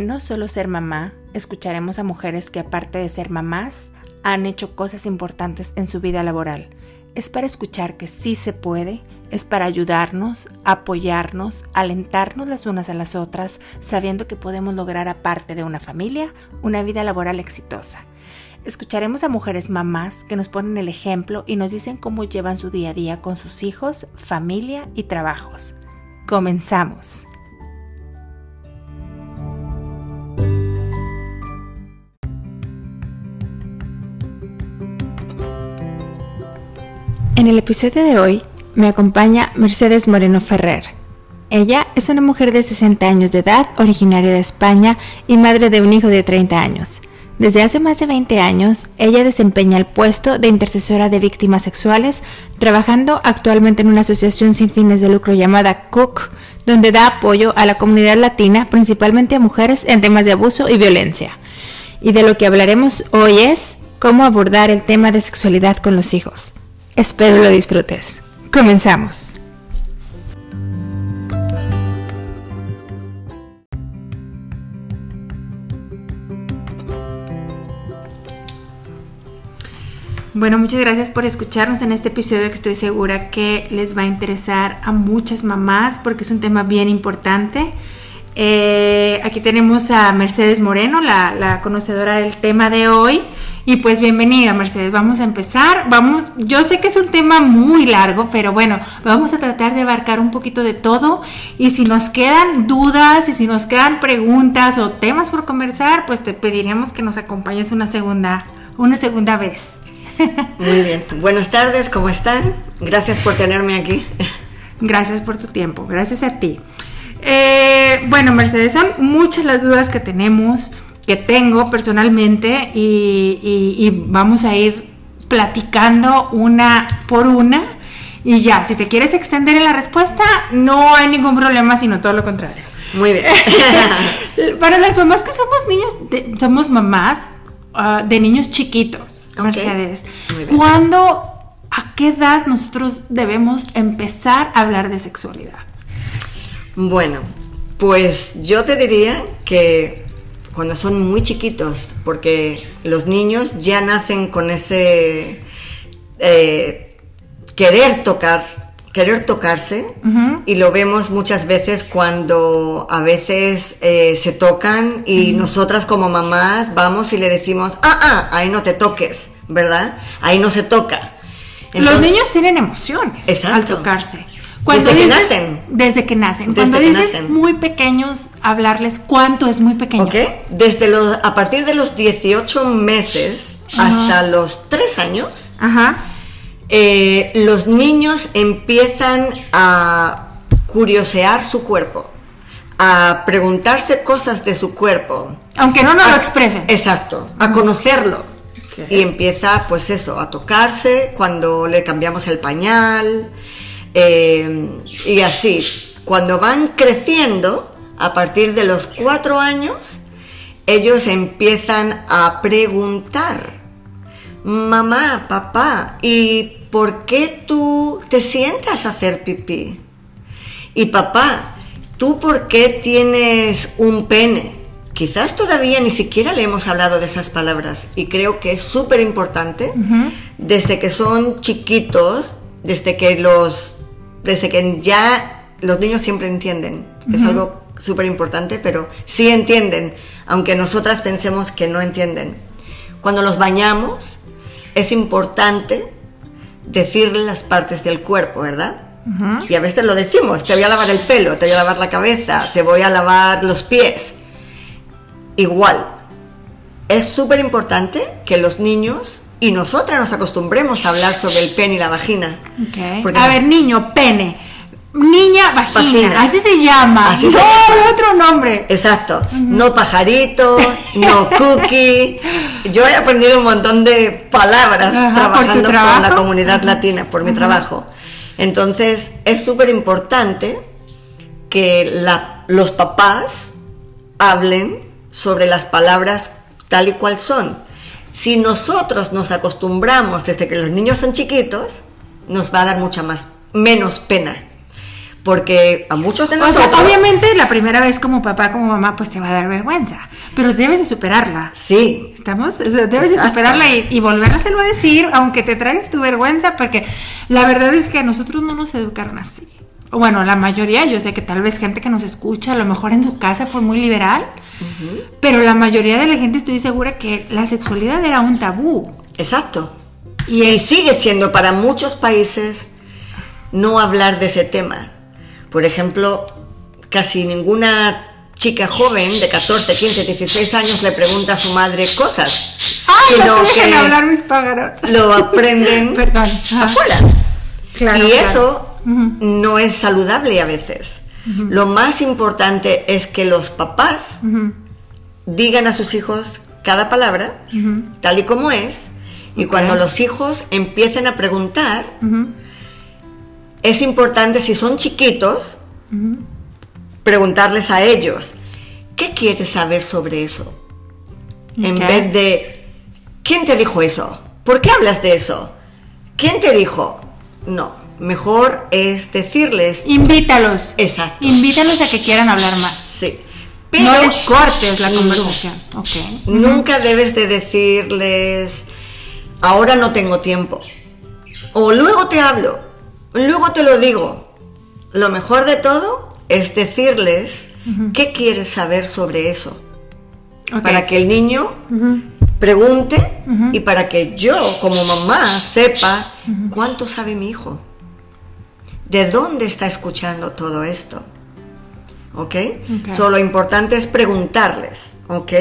No Solo Ser Mamá, escucharemos a mujeres que aparte de ser mamás, han hecho cosas importantes en su vida laboral. Es para escuchar que sí se puede, es para ayudarnos, apoyarnos, alentarnos las unas a las otras, sabiendo que podemos lograr aparte de una familia, una vida laboral exitosa. Escucharemos a mujeres mamás que nos ponen el ejemplo y nos dicen cómo llevan su día a día con sus hijos, familia y trabajos. Comenzamos. En el episodio de hoy me acompaña Mercedes Moreno Ferrer. Ella es una mujer de 60 años de edad, originaria de España y madre de un hijo de 30 años. Desde hace más de 20 años, ella desempeña el puesto de intercesora de víctimas sexuales, trabajando actualmente en una asociación sin fines de lucro llamada Cook, donde da apoyo a la comunidad latina, principalmente a mujeres, en temas de abuso y violencia. Y de lo que hablaremos hoy es cómo abordar el tema de sexualidad con los hijos. Espero lo disfrutes. Comenzamos. Bueno, muchas gracias por escucharnos en este episodio que estoy segura que les va a interesar a muchas mamás porque es un tema bien importante. Eh, aquí tenemos a Mercedes Moreno, la, la conocedora del tema de hoy. Y pues bienvenida, Mercedes. Vamos a empezar. Vamos, yo sé que es un tema muy largo, pero bueno, vamos a tratar de abarcar un poquito de todo. Y si nos quedan dudas y si nos quedan preguntas o temas por conversar, pues te pediríamos que nos acompañes una segunda, una segunda vez. Muy bien. Buenas tardes, ¿cómo están? Gracias por tenerme aquí. Gracias por tu tiempo, gracias a ti. Eh, bueno, Mercedes, son muchas las dudas que tenemos que tengo personalmente y, vamos a ir platicando una por una. Y ya, si te quieres extender en la respuesta, no hay ningún problema, sino todo lo contrario. Muy bien. Para las mamás que somos niños, somos mamás ah, de niños chiquitos, Mercedes. ¿Cuándo, a qué edad nosotros debemos empezar a hablar de sexualidad? Bueno, pues yo te diría que cuando son muy chiquitos, porque los niños ya nacen con ese eh, querer tocar, querer tocarse, y lo vemos muchas veces cuando a veces eh, se tocan y nosotras como mamás vamos y le decimos, ah, ah, ahí no te toques, ¿verdad? Ahí no se toca. los niños tienen emociones al tocarse desde que nacen. Desde que nacen. Cuando dices muy pequeños, hablarles cuánto es muy pequeño. Ok. Desde los, a partir de los 18 meses hasta los 3 años, eh, los niños empiezan a curiosear su cuerpo, a preguntarse cosas de su cuerpo. Aunque no nos lo expresen. Exacto, a conocerlo. Y empieza, pues eso, a tocarse cuando le cambiamos el pañal, eh, y así, cuando van creciendo, a partir de los cuatro años, ellos empiezan a preguntar, mamá, papá, ¿y por qué tú te sientas a hacer pipí? Y papá, ¿tú por qué tienes un pene? Quizás todavía ni siquiera le hemos hablado de esas palabras y creo que es súper importante desde que son chiquitos, desde que los desde que ya los niños siempre entienden. Es algo súper importante, pero sí entienden, aunque nosotras pensemos que no entienden. Cuando los bañamos, es importante decirle las partes del cuerpo, ¿verdad? Y a veces lo decimos, te voy a lavar el pelo, te voy a lavar la cabeza, te voy a lavar los pies. Igual, es súper importante que los niños y nosotras nos acostumbremos a hablar sobre el pene y la vagina. a ver, niño, pene. Niña, vagina, así se llama. Así no, otro nombre. Exacto. No pajarito, no cookie. Yo he aprendido un montón de palabras trabajando con la comunidad latina, por mi trabajo. Entonces, es súper importante que los papás hablen sobre las palabras tal y cual son si nosotros nos acostumbramos desde que los niños son chiquitos, nos va a dar mucha más, menos pena. Porque a muchos de O nosotros... sea, obviamente la primera vez como papá, como mamá, pues te va a dar vergüenza, pero debes de superarla. Sí, ¿Estamos? O sea, debes de superarla y, y volvérselo a decir, aunque te tragues tu vergüenza, porque la verdad es que a nosotros no nos educaron así. Bueno, la mayoría, yo sé que tal vez gente que nos escucha, a lo mejor en su casa fue muy liberal, pero la mayoría de la gente estoy segura que la sexualidad era un tabú. exacto. Y sigue siendo para muchos países no hablar de ese tema. Por ejemplo, casi ninguna chica joven de 14, 15, 16 años le pregunta a su madre cosas, ¡Ay, sino no que hablar mis pájaros! lo aprenden afuera. Claro, y claro. eso No es saludable a veces. Lo más importante es que los papás digan a sus hijos cada palabra, tal y como es, y cuando los hijos empiecen a preguntar, es importante, si son chiquitos, preguntarles a ellos, ¿qué quieres saber sobre eso? En vez de, ¿quién te dijo eso? ¿Por qué hablas de eso? ¿Quién te dijo? No, mejor es decirles, Invítalos. exacto, Invítalos a que quieran hablar más. sí. no les cortes la No. conversación. Ok. Nunca debes de decirles, ahora no tengo tiempo. O luego te hablo, luego te lo digo. Lo mejor de todo es decirles qué quieres saber sobre eso. Para que el niño pregunte y para que yo como mamá sepa cuánto sabe mi hijo. ¿De dónde está escuchando todo esto? ¿Ok? Ok. So, lo importante es preguntarles, ¿ok?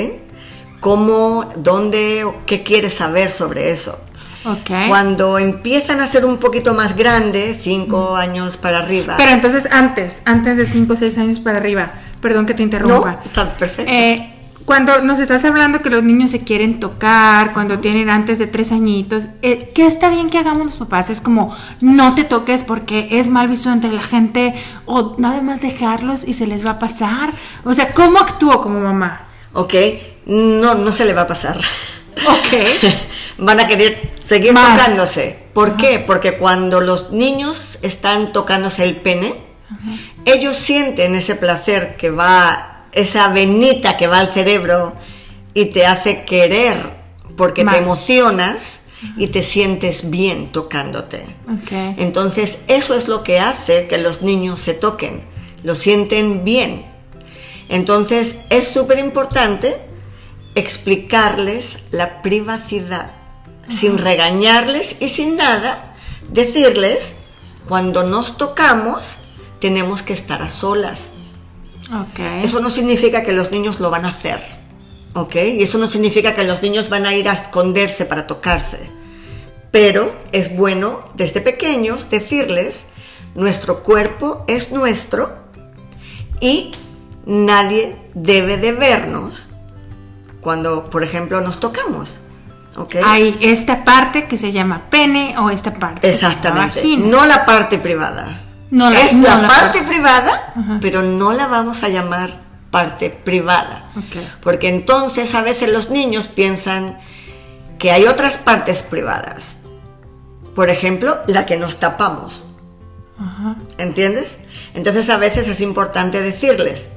¿Cómo, dónde, qué quieres saber sobre eso? Ok. Cuando empiezan a ser un poquito más grandes, cinco años para arriba. Pero entonces antes, antes de 5 o 6 años para arriba, perdón que te interrumpa. no, está perfecto. Eh, cuando nos estás hablando que los niños se quieren tocar, cuando tienen antes de tres añitos, eh, ¿qué está bien que hagamos los papás? Es como, no te toques porque es mal visto entre la gente, o nada más dejarlos y se les va a pasar. O sea, ¿cómo actúo como mamá? ¿Ok? No, no se le va a pasar. Ok. Van a querer seguir Más. tocándose. ¿Por qué? Porque cuando los niños están tocándose el pene, ellos sienten ese placer que va, esa venita que va al cerebro y te hace querer porque Más. te emocionas y te sientes bien tocándote. Entonces, eso es lo que hace que los niños se toquen, lo sienten bien. Entonces, es súper importante explicarles la privacidad, sin regañarles y sin nada, decirles, cuando nos tocamos, tenemos que estar a solas. Ok. Eso no significa que los niños lo van a hacer, ¿ok? Y eso no significa que los niños van a ir a esconderse para tocarse. Pero es bueno desde pequeños decirles, nuestro cuerpo es nuestro y nadie debe de vernos cuando, por ejemplo, nos tocamos, ¿ok? Hay esta parte que se llama pene o esta parte. que se llama Exactamente, vagina. no la parte privada. No la- es no la, la parte parte- privada, Ajá. pero no la vamos a llamar parte privada. Porque entonces a veces los niños piensan que hay otras partes privadas. Por ejemplo, la que nos tapamos. Ajá. ¿Entiendes? Entonces a veces es importante decirles,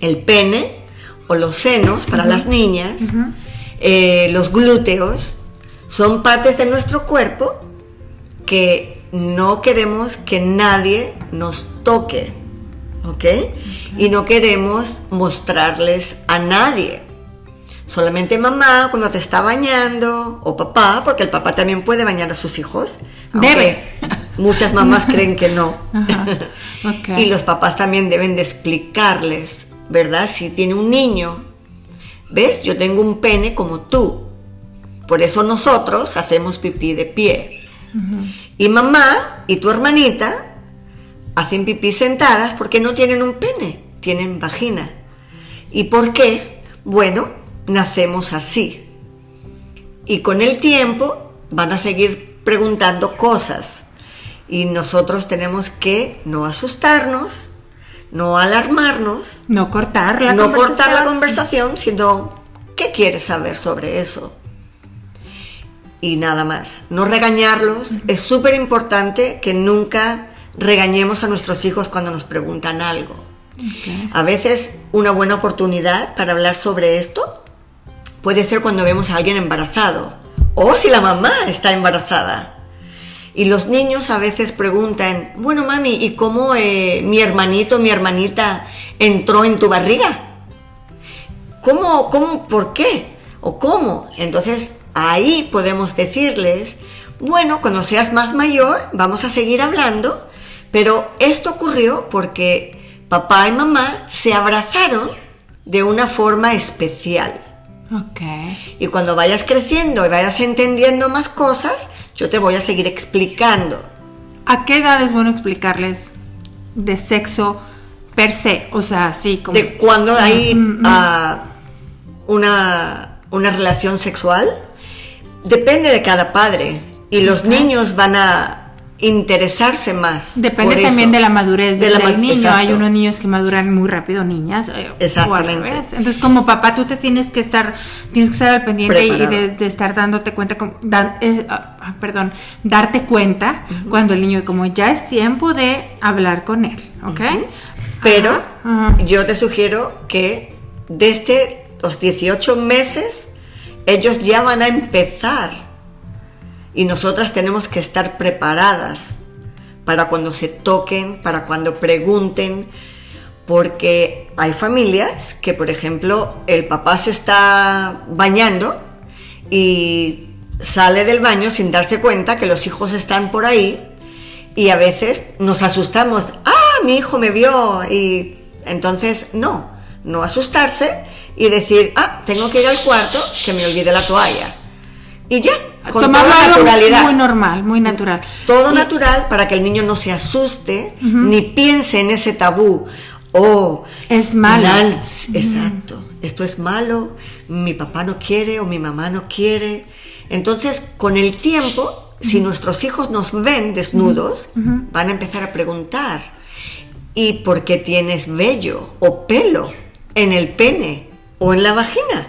el pene o los senos para las niñas, eh, los glúteos, son partes de nuestro cuerpo que no queremos que nadie nos toque, ¿ok? Y no queremos mostrarles a nadie. Solamente mamá cuando te está bañando, o papá, porque el papá también puede bañar a sus hijos. Debe. Muchas mamás creen que no. Ajá. Y los papás también deben de explicarles, ¿verdad? Si tiene un niño, ¿ves? Yo tengo un pene como tú. Por eso nosotros hacemos pipí de pie. Y mamá y tu hermanita hacen pipí sentadas porque no tienen un pene, tienen vagina. ¿Y por qué? Bueno, nacemos así. Y con el tiempo van a seguir preguntando cosas. Y nosotros tenemos que no asustarnos, no alarmarnos, No cortar la no cortar la conversación. conversación, sino ¿qué quieres saber sobre eso? Y nada más, no regañarlos. Es súper importante que nunca regañemos a nuestros hijos cuando nos preguntan algo. A veces una buena oportunidad para hablar sobre esto puede ser cuando vemos a alguien embarazado o si la mamá está embarazada. Y los niños a veces preguntan, bueno mami, ¿y cómo eh, mi hermanito, mi hermanita entró en tu barriga? ¿Cómo, cómo, por qué? ¿O cómo? Entonces ahí podemos decirles, bueno, cuando seas más mayor vamos a seguir hablando, pero esto ocurrió porque papá y mamá se abrazaron de una forma especial. Okay. Y cuando vayas creciendo y vayas entendiendo más cosas, yo te voy a seguir explicando. ¿A qué edad es bueno explicarles de sexo per se? O sea, así como... De cuando hay mm, mm, mm. Ah, una, una relación sexual, depende de cada padre. Y los niños van a interesarse más. Depende también de la madurez del niño. Hay unos niños que maduran muy rápido, niñas. Eh, Exactamente. Entonces, como papá, tú te tienes que estar, tienes que estar al pendiente y de, estar dándote cuenta, eh, ah, ah, perdón, darte cuenta cuando el niño, como ya es tiempo de hablar con él, ¿ok? Pero yo te sugiero que desde los 18 meses ellos ya van a empezar y nosotras tenemos que estar preparadas para cuando se toquen, para cuando pregunten, porque hay familias que, por ejemplo, el papá se está bañando y sale del baño sin darse cuenta que los hijos están por ahí y a veces nos asustamos, ah, mi hijo me vio y entonces no, no asustarse y decir, ah, tengo que ir al cuarto, que me olvide la toalla. Y ya, con toda naturalidad. Muy normal, muy natural. Todo natural para que el niño no se asuste ni piense en ese tabú. Oh, es malo. Exacto. Esto es malo, mi papá no quiere o mi mamá no quiere. Entonces, con el tiempo, si nuestros hijos nos ven desnudos, van a empezar a preguntar, ¿y por qué tienes vello o pelo en el pene o en la vagina?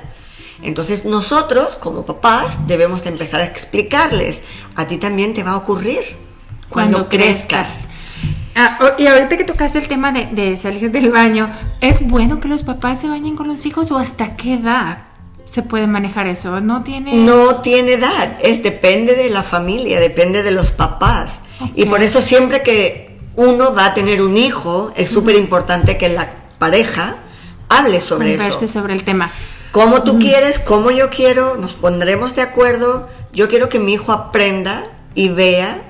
Entonces nosotros, como papás, debemos empezar a explicarles, a ti también te va a ocurrir cuando, crezcas. Ah, y ahorita que tocaste el tema de, salir del baño, ¿es bueno que los papás se bañen con los hijos o hasta qué edad? se puede manejar eso? ¿No tiene...? No tiene edad, es, depende de la familia, depende de los papás. Y por eso siempre que uno va a tener un hijo, es súper importante que la pareja hable sobre Converse eso. sobre el tema como tú quieres, como yo quiero, nos pondremos de acuerdo. Yo quiero que mi hijo aprenda y vea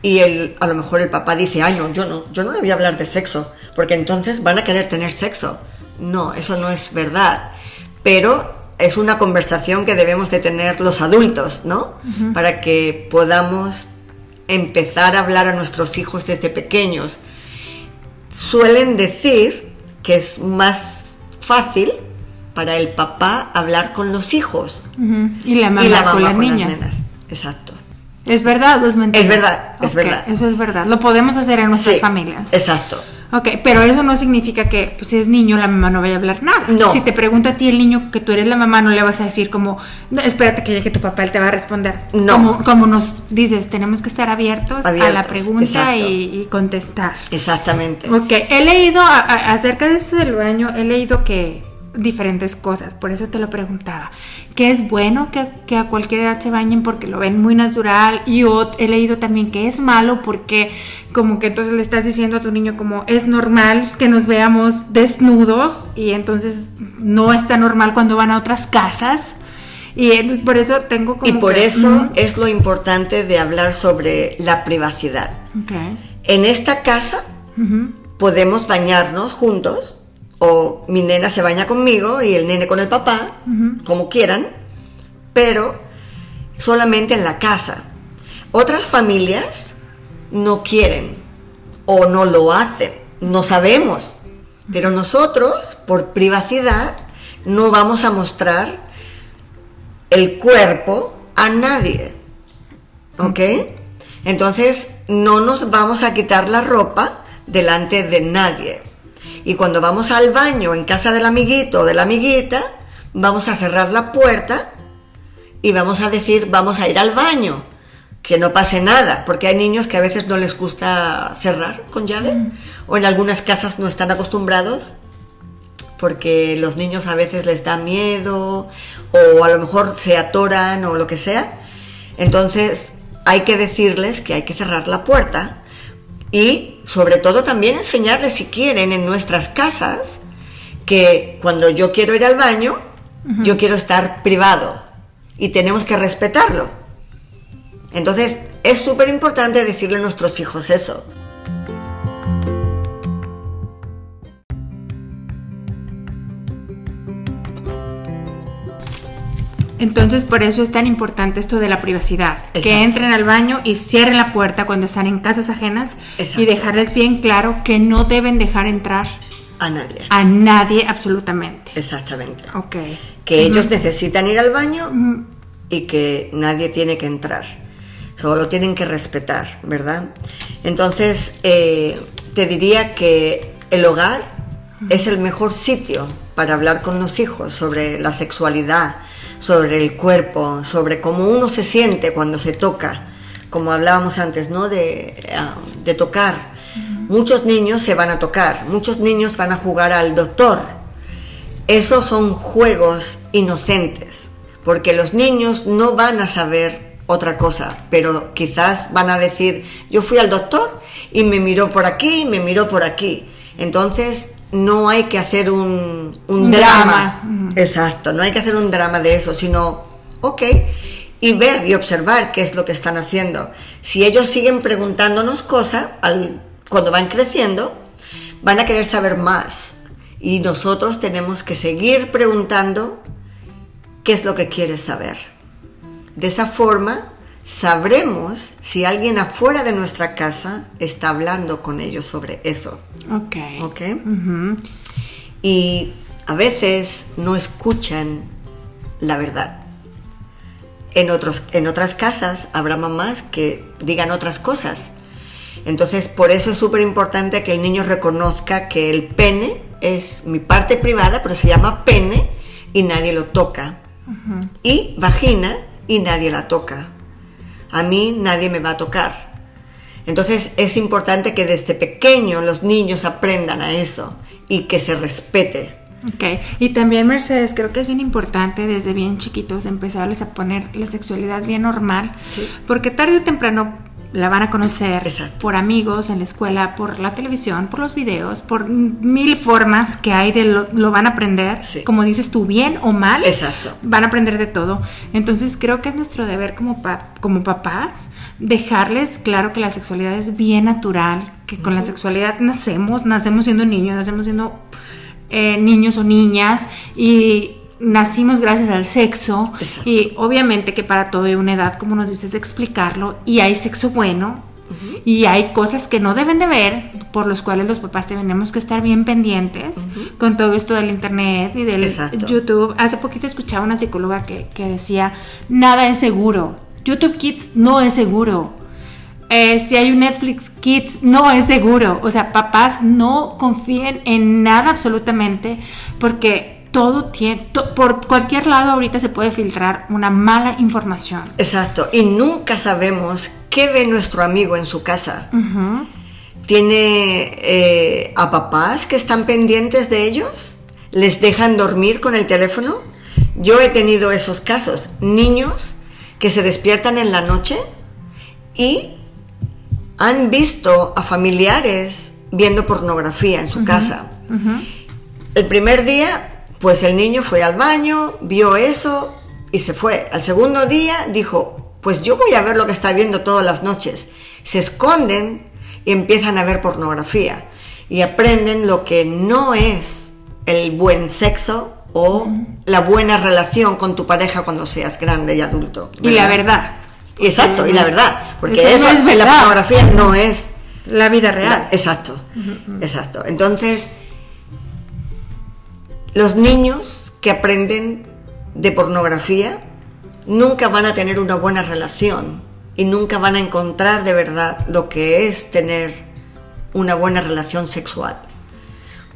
y el, a lo mejor el papá dice, ay no, yo no, yo no le voy a hablar de sexo, porque entonces van a querer tener sexo. No, eso no es verdad. Pero es una conversación que debemos de tener los adultos, ¿no? Para que podamos empezar a hablar a nuestros hijos desde pequeños. Suelen decir que es más fácil para el papá hablar con los hijos. Y la mamá, con, las nenas. Exacto. ¿Es verdad o es mentira? Es verdad, es verdad. Eso es verdad. Lo podemos hacer en nuestras familias. Exacto. Ok, pero eso no significa que pues, si es niño la mamá no vaya a hablar nada. No. Si te pregunta a ti el niño que tú eres la mamá, no le vas a decir como, espérate que llegue tu papá, él te va a responder. No. Como, nos dices, tenemos que estar abiertos, a la pregunta y, contestar. Exactamente. Ok, he leído acerca de esto del baño, he leído que diferentes cosas, por eso te lo preguntaba. Que es bueno que, a cualquier edad se bañen porque lo ven muy natural y yo he leído también que es malo porque como que entonces le estás diciendo a tu niño como es normal que nos veamos desnudos y entonces no está normal cuando van a otras casas. Y entonces por eso tengo como... Y por eso es lo importante de hablar sobre la privacidad. En esta casa podemos bañarnos juntos o mi nena se baña conmigo y el nene con el papá, como quieran, pero solamente en la casa. Otras familias no quieren o no lo hacen, no sabemos, pero nosotros, por privacidad, no vamos a mostrar el cuerpo a nadie. ¿Ok? Entonces, no nos vamos a quitar la ropa delante de nadie. Y cuando vamos al baño en casa del amiguito o de la amiguita, vamos a cerrar la puerta y vamos a decir, vamos a ir al baño. que no pase nada, porque hay niños que a veces no les gusta cerrar con llave, o en algunas casas no están acostumbrados, porque los niños a veces les da miedo, o a lo mejor se atoran o lo que sea. Entonces hay que decirles que hay que cerrar la puerta y sobre todo también enseñarles si quieren en nuestras casas que cuando yo quiero ir al baño, yo quiero estar privado y tenemos que respetarlo. Entonces es súper importante decirle a nuestros hijos eso. Entonces, por eso es tan importante esto de la privacidad. Que entren al baño y cierren la puerta cuando están en casas ajenas y dejarles bien claro que no deben dejar entrar a nadie. A nadie, absolutamente. Exactamente. Ok. Que ellos necesitan ir al baño y que nadie tiene que entrar. Solo tienen que respetar, ¿verdad? Entonces, eh, te diría que el hogar es el mejor sitio para hablar con los hijos sobre la sexualidad, sobre el cuerpo, sobre cómo uno se siente cuando se toca, como hablábamos antes, ¿no? De, ah, de tocar. Muchos niños se van a tocar, muchos niños van a jugar al doctor. Esos son juegos inocentes, porque los niños no van a saber otra cosa, pero quizás van a decir, yo fui al doctor y me miró por aquí, me miró por aquí. Entonces, no hay que hacer un, drama. Exacto, no hay que hacer un drama de eso, sino, ok, y ver y observar qué es lo que están haciendo. Si ellos siguen preguntándonos cosas al, cuando van creciendo, van a querer saber más. Y nosotros tenemos que seguir preguntando qué es lo que quieres saber. De esa forma, sabremos si alguien afuera de nuestra casa está hablando con ellos sobre eso. Ok. Ok. Y a veces no escuchan la verdad. En, otros, en otras casas habrá mamás que digan otras cosas. Entonces, por eso es súper importante que el niño reconozca que el pene es mi parte privada, pero se llama pene y nadie lo toca. Y vagina y nadie la toca a mí nadie me va a tocar. Entonces es importante que desde pequeño los niños aprendan a eso y que se respete. Ok, y también Mercedes, creo que es bien importante desde bien chiquitos empezarles a poner la sexualidad bien normal, porque tarde o temprano la van a conocer por amigos en la escuela, por la televisión, por los videos, por mil formas que hay de lo, van a aprender, como dices tú, bien o mal, Exacto. van a aprender de todo. Entonces creo que es nuestro deber como, como papás dejarles claro que la sexualidad es bien natural, que con la sexualidad nacemos, nacemos siendo niños, nacemos siendo eh, niños o niñas y nacimos gracias al sexo y obviamente que para todo hay una edad, como nos dices, de explicarlo y hay sexo bueno y hay cosas que no deben de ver por los cuales los papás tenemos que estar bien pendientes con todo esto del internet y del YouTube. Hace poquito escuchaba una psicóloga que, decía, nada es seguro. YouTube Kids no es seguro. Eh, si hay un Netflix Kids, no es seguro. O sea, papás no confíen en nada absolutamente porque todo tiene, por cualquier lado ahorita se puede filtrar una mala información. Exacto, y nunca sabemos qué ve nuestro amigo en su casa. ¿Tiene eh, a papás que están pendientes de ellos? ¿Les dejan dormir con el teléfono? Yo he tenido esos casos, niños que se despiertan en la noche y han visto a familiares viendo pornografía en su casa. El primer día pues el niño fue al baño, vio eso y se fue. Al segundo día dijo, pues yo voy a ver lo que está viendo todas las noches. Se esconden y empiezan a ver pornografía y aprenden lo que no es el buen sexo o la buena relación con tu pareja cuando seas grande y adulto. Y la verdad. Exacto, y la verdad, porque eso, es la pornografía no es la vida real. exacto, exacto. Entonces, los niños que aprenden de pornografía nunca van a tener una buena relación y nunca van a encontrar de verdad lo que es tener una buena relación sexual.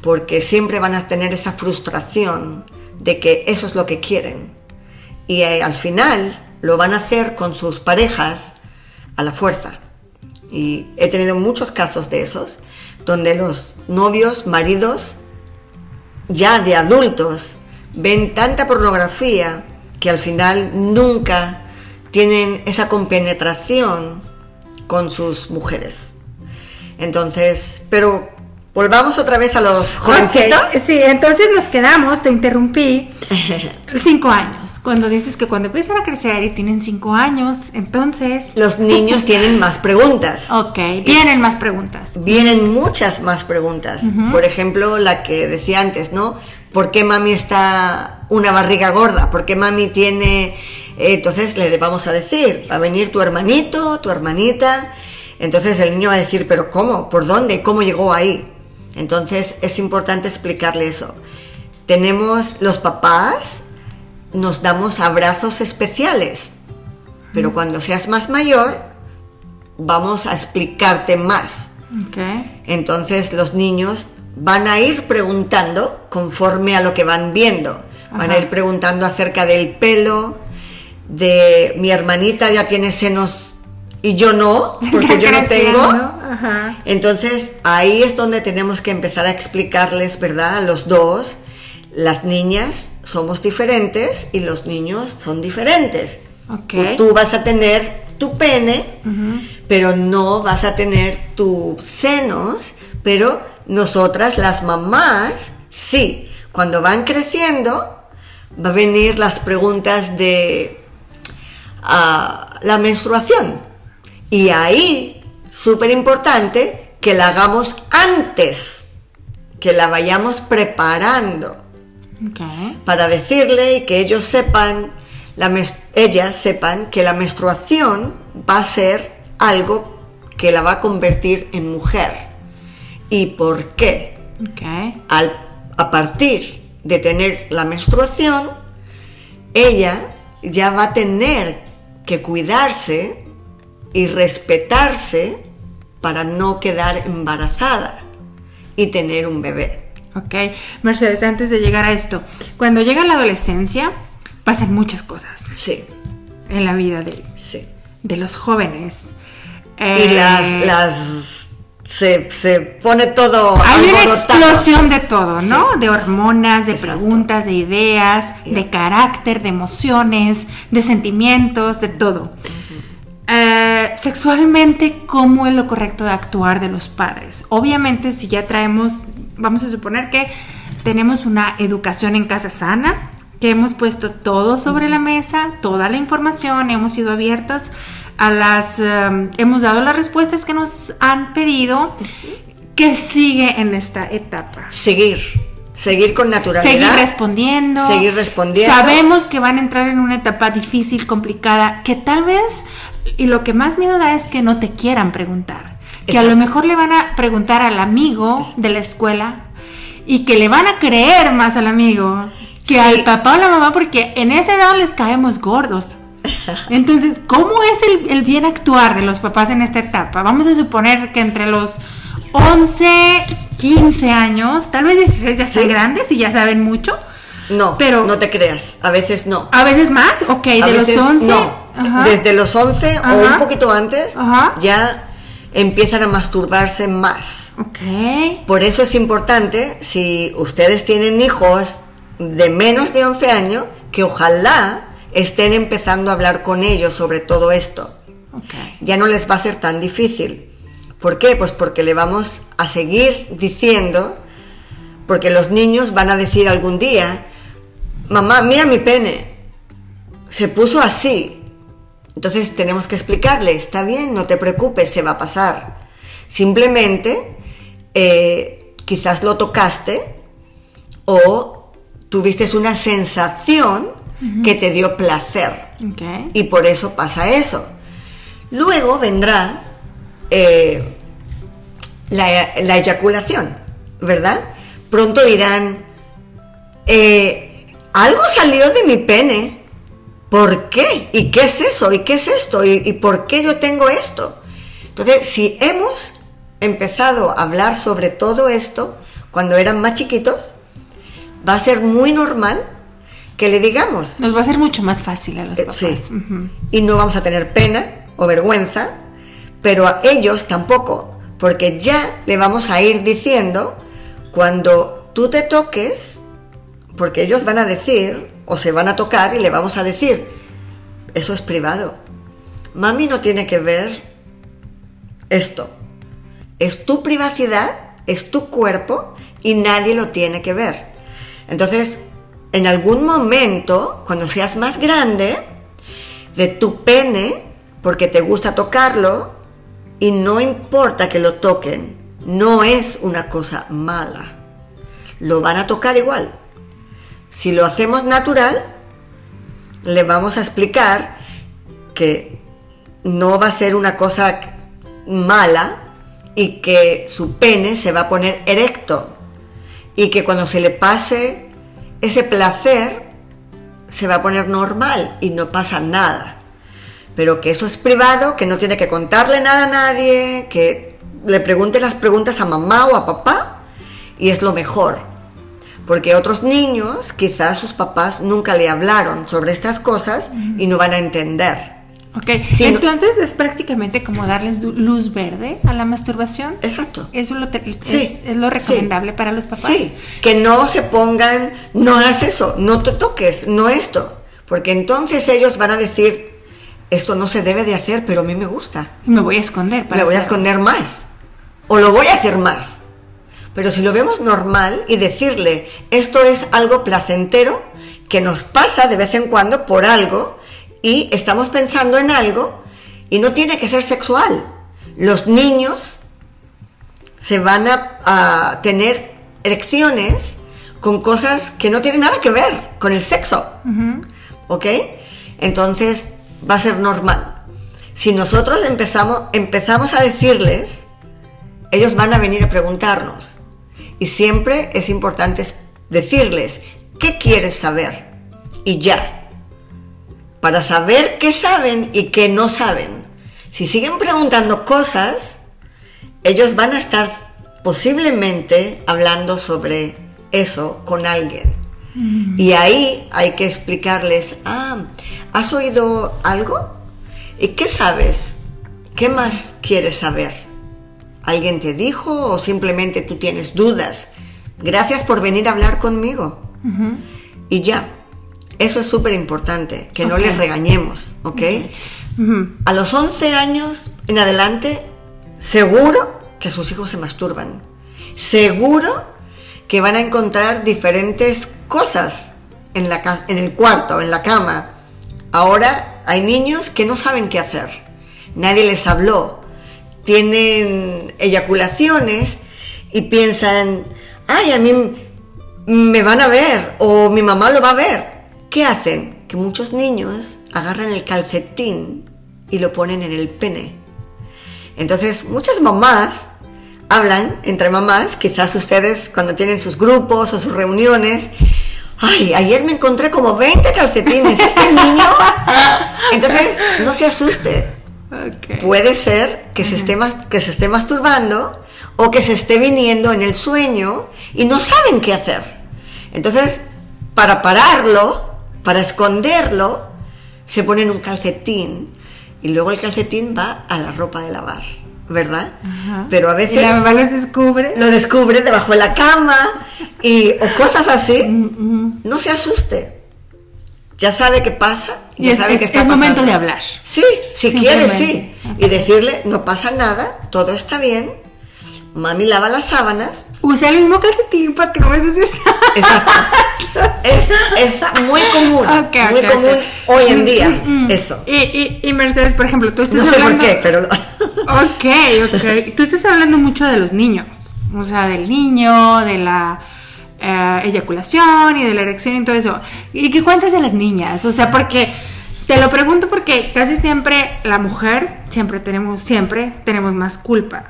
Porque siempre van a tener esa frustración de que eso es lo que quieren. Y eh, al final lo van a hacer con sus parejas a la fuerza. Y he tenido muchos casos de esos, donde los novios, maridos, ya de adultos, ven tanta pornografía que al final nunca tienen esa compenetración con sus mujeres. Entonces, pero volvamos otra vez a los jovencitos. Sí, entonces nos quedamos, te interrumpí, cinco años. Cuando dices que cuando empiezan a crecer y tienen cinco años, entonces... Los niños tienen más preguntas. Ok, vienen más preguntas. Vienen muchas más preguntas. Por ejemplo, la que decía antes, ¿no? ¿Por qué mami está una barriga gorda? ¿Por qué mami tiene... Entonces le vamos a decir, va a venir tu hermanito, tu hermanita, entonces el niño va a decir, pero ¿cómo? ¿Por dónde? ¿Cómo llegó ahí? Entonces es importante explicarle eso. Tenemos los papás, nos damos abrazos especiales, pero cuando seas más mayor, vamos a explicarte más. Entonces los niños van a ir preguntando conforme a lo que van viendo. Van a ir preguntando acerca del pelo, de mi hermanita ya tiene senos y yo no, porque yo no tengo. Entonces ahí es donde tenemos que empezar a explicarles, ¿verdad? A los dos, las niñas somos diferentes y los niños son diferentes. Tú vas a tener tu pene, pero no vas a tener tus senos, pero nosotras las mamás, sí, cuando van creciendo, va a venir las preguntas de ah, la menstruación. Y ahí, súper importante, que la hagamos antes, que la vayamos preparando. Para decirle y que ellos sepan, la ellas sepan que la menstruación va a ser algo que la va a convertir en mujer. ¿Y por qué? Al, a partir de tener la menstruación, ella ya va a tener que cuidarse y respetarse para no quedar embarazada y tener un bebé. Ok, Mercedes, antes de llegar a esto, cuando llega la adolescencia pasan muchas cosas. Sí. En la vida de, de los jóvenes. y las, eh, las se, pone todo. Hay una explosión de todo, ¿no? De hormonas, de preguntas, de ideas, de carácter, de emociones, de sentimientos, de todo. Sexualmente, ¿cómo es lo correcto de actuar de los padres? Obviamente, si ya traemos, vamos a suponer que tenemos una educación en casa sana, que hemos puesto todo sobre la mesa, toda la información, hemos sido abiertas a las, eh, hemos dado las respuestas que nos han pedido, ¿qué sigue en esta etapa? Seguir. Seguir con naturalidad. Seguir respondiendo. Seguir respondiendo. Sabemos que van a entrar en una etapa difícil, complicada, que tal vez y lo que más miedo da es que no te quieran preguntar. Que a lo mejor le van a preguntar al amigo de la escuela y que le van a creer más al amigo que al papá o la mamá porque en esa edad les caemos gordos. Entonces, ¿cómo es el, bien actuar de los papás en esta etapa? Vamos a suponer que entre los 11, 15 años, tal vez 16 ya sean grandes y ya saben mucho. No, pero no te creas, a veces no. ¿A veces más? Ok, de los 11. No desde los 11 o un poquito antes, ya empiezan a masturbarse más. Por eso es importante, si ustedes tienen hijos de menos de 11 años, que ojalá estén empezando a hablar con ellos sobre todo esto. Ya no les va a ser tan difícil. ¿Por qué? Pues porque le vamos a seguir diciendo, porque los niños van a decir algún día, mamá, mira mi pene, se puso así, entonces tenemos que explicarle, está bien, no te preocupes, se va a pasar. Simplemente, eh, quizás lo tocaste o tuviste una sensación que te dio placer. Y por eso pasa eso. Luego vendrá eh, la, eyaculación, ¿verdad? Pronto dirán, eh, algo salió de mi pene ¿Por qué? ¿Y qué es eso? ¿Y qué es esto? ¿Y, por qué yo tengo esto? Entonces, si hemos empezado a hablar sobre todo esto cuando eran más chiquitos, va a ser muy normal que le digamos. Nos va a ser mucho más fácil a los eh, papás. Sí. Y no vamos a tener pena o vergüenza pero a ellos tampoco, porque ya le vamos a ir diciendo cuando tú te toques, porque ellos van a decir, o se van a tocar y le vamos a decir, eso es privado. Mami no tiene que ver esto. Es tu privacidad, es tu cuerpo y nadie lo tiene que ver. Entonces, en algún momento, cuando seas más grande, de tu pene, porque te gusta tocarlo, y no importa que lo toquen, no es una cosa mala. Lo van a tocar igual. Si lo hacemos natural, le vamos a explicar que no va a ser una cosa mala y que su pene se va a poner erecto y que cuando se le pase ese placer se va a poner normal y no pasa nada. Pero que eso es privado, que no tiene que contarle nada a nadie, que le pregunte las preguntas a mamá o a papá y es lo mejor. Porque otros niños, quizás sus papás nunca le hablaron sobre estas cosas y no van a entender. Ok, entonces es prácticamente como darles luz verde a la masturbación. Exacto. Eso es, lo recomendable para los papás. Sí, que no se pongan, no hagas eso, no te toques, no esto. Porque entonces ellos van a decir, esto no se debe de hacer, pero a mí me gusta. Y me voy a esconder. Para me voy a esconder más. O lo voy a hacer más. Pero si lo vemos normal y decirle, esto es algo placentero que nos pasa de vez en cuando por algo, y estamos pensando en algo y no tiene que ser sexual. Los niños se van a, tener erecciones con cosas que no tienen nada que ver con el sexo. ¿Ok? Entonces va a ser normal. Si nosotros empezamos, empezamos a decirles, ellos van a venir a preguntarnos. Y siempre es importante decirles, ¿qué quieres saber? Y ya para saber qué saben y qué no saben. Si siguen preguntando cosas, ellos van a estar posiblemente hablando sobre eso con alguien. Mm. Y ahí hay que explicarles, ah, ¿has oído algo? ¿Y qué sabes? ¿Qué más quieres saber? ¿Alguien te dijo o simplemente tú tienes dudas? Gracias por venir a hablar conmigo. Y ya, eso es súper importante, que no les regañemos, ¿ok? A los 11 años en adelante, seguro que sus hijos se masturban. Seguro que van a encontrar diferentes cosas en, la, en el cuarto, en la cama. Ahora hay niños que no saben qué hacer. Nadie les habló. Tienen eyaculaciones y piensan, ay, a mí me van a ver o mi mamá lo va a ver. ¿Qué hacen? Que muchos niños agarran el calcetín y lo ponen en el pene. Entonces, muchas mamás hablan entre mamás, quizás ustedes cuando tienen sus grupos o sus reuniones, ay, ayer me encontré como 20 calcetines, ¿este niño? Entonces, no se asuste. Puede ser que se, esté, que se esté masturbando o que se esté viniendo en el sueño y no saben qué hacer. Entonces, para pararlo, para esconderlo, se ponen un calcetín y luego el calcetín va a la ropa de lavar, ¿verdad? Pero a veces... ¿Y la mamá los descubre? Lo descubre debajo de la cama y, o cosas así. Mm, no se asuste. Ya sabe qué pasa, ya es, sabe que está es momento de hablar. Sí, si quiere, sí. Y decirle, no pasa nada, todo está bien, mami lava las sábanas. Usa el mismo calcetín para que no me ensucies. Exacto. es, es, muy común. muy común hoy en día. Mm, mm. Eso. Y, y, Mercedes, por ejemplo, tú estás no sé por qué, pero. ok, ok. Tú estás hablando mucho de los niños. O sea, del niño, de la. Eh, eyaculación y de la erección y todo eso. ¿Y qué cuentas de las niñas? O sea, porque te lo pregunto porque casi siempre la mujer, siempre tenemos, siempre tenemos más culpa.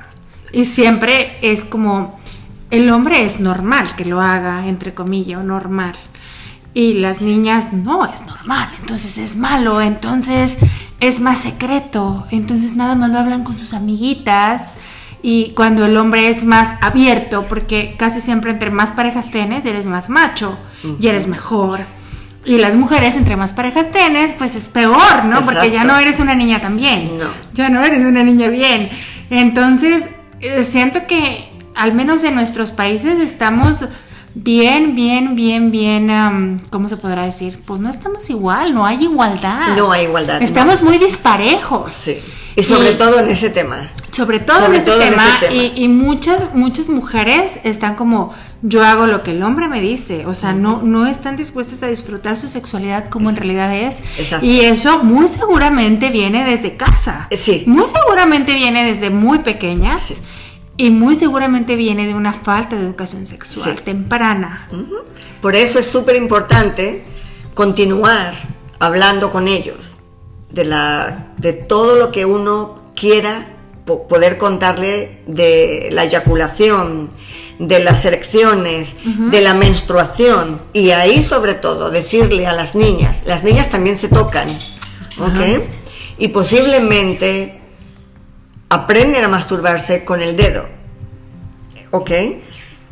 Y siempre es como, el hombre es normal que lo haga, entre comillas, normal. Y las niñas no es normal, entonces es malo, entonces es más secreto, entonces nada más lo hablan con sus amiguitas. Y cuando el hombre es más abierto, porque casi siempre entre más parejas tienes, eres más macho y eres mejor. Y las mujeres, entre más parejas tienes, pues es peor, ¿no? Porque ya no eres una niña tan bien. No. Ya no eres una niña bien. Entonces, eh, siento que al menos en nuestros países estamos bien, bien, bien, bien, ¿cómo se podrá decir? Pues no estamos igual, no hay igualdad. No hay igualdad. Estamos muy disparejos. Sí. Y sobre todo en ese tema. Sobre todo, en, ese tema, Y, muchas, muchas mujeres están como, yo hago lo que el hombre me dice. O sea, no, no están dispuestas a disfrutar su sexualidad como en realidad es. Exacto. Y eso muy seguramente viene desde casa. Sí. Muy seguramente viene desde muy pequeñas. Sí. Y muy seguramente viene de una falta de educación sexual temprana. Por eso es súper importante continuar hablando con ellos de, la, de todo lo que uno quiera poder contarle de la eyaculación, de las erecciones, de la menstruación. Y ahí sobre todo decirle a las niñas, las niñas también se tocan, ¿ok? Y posiblemente aprenden a masturbarse con el dedo, ¿ok?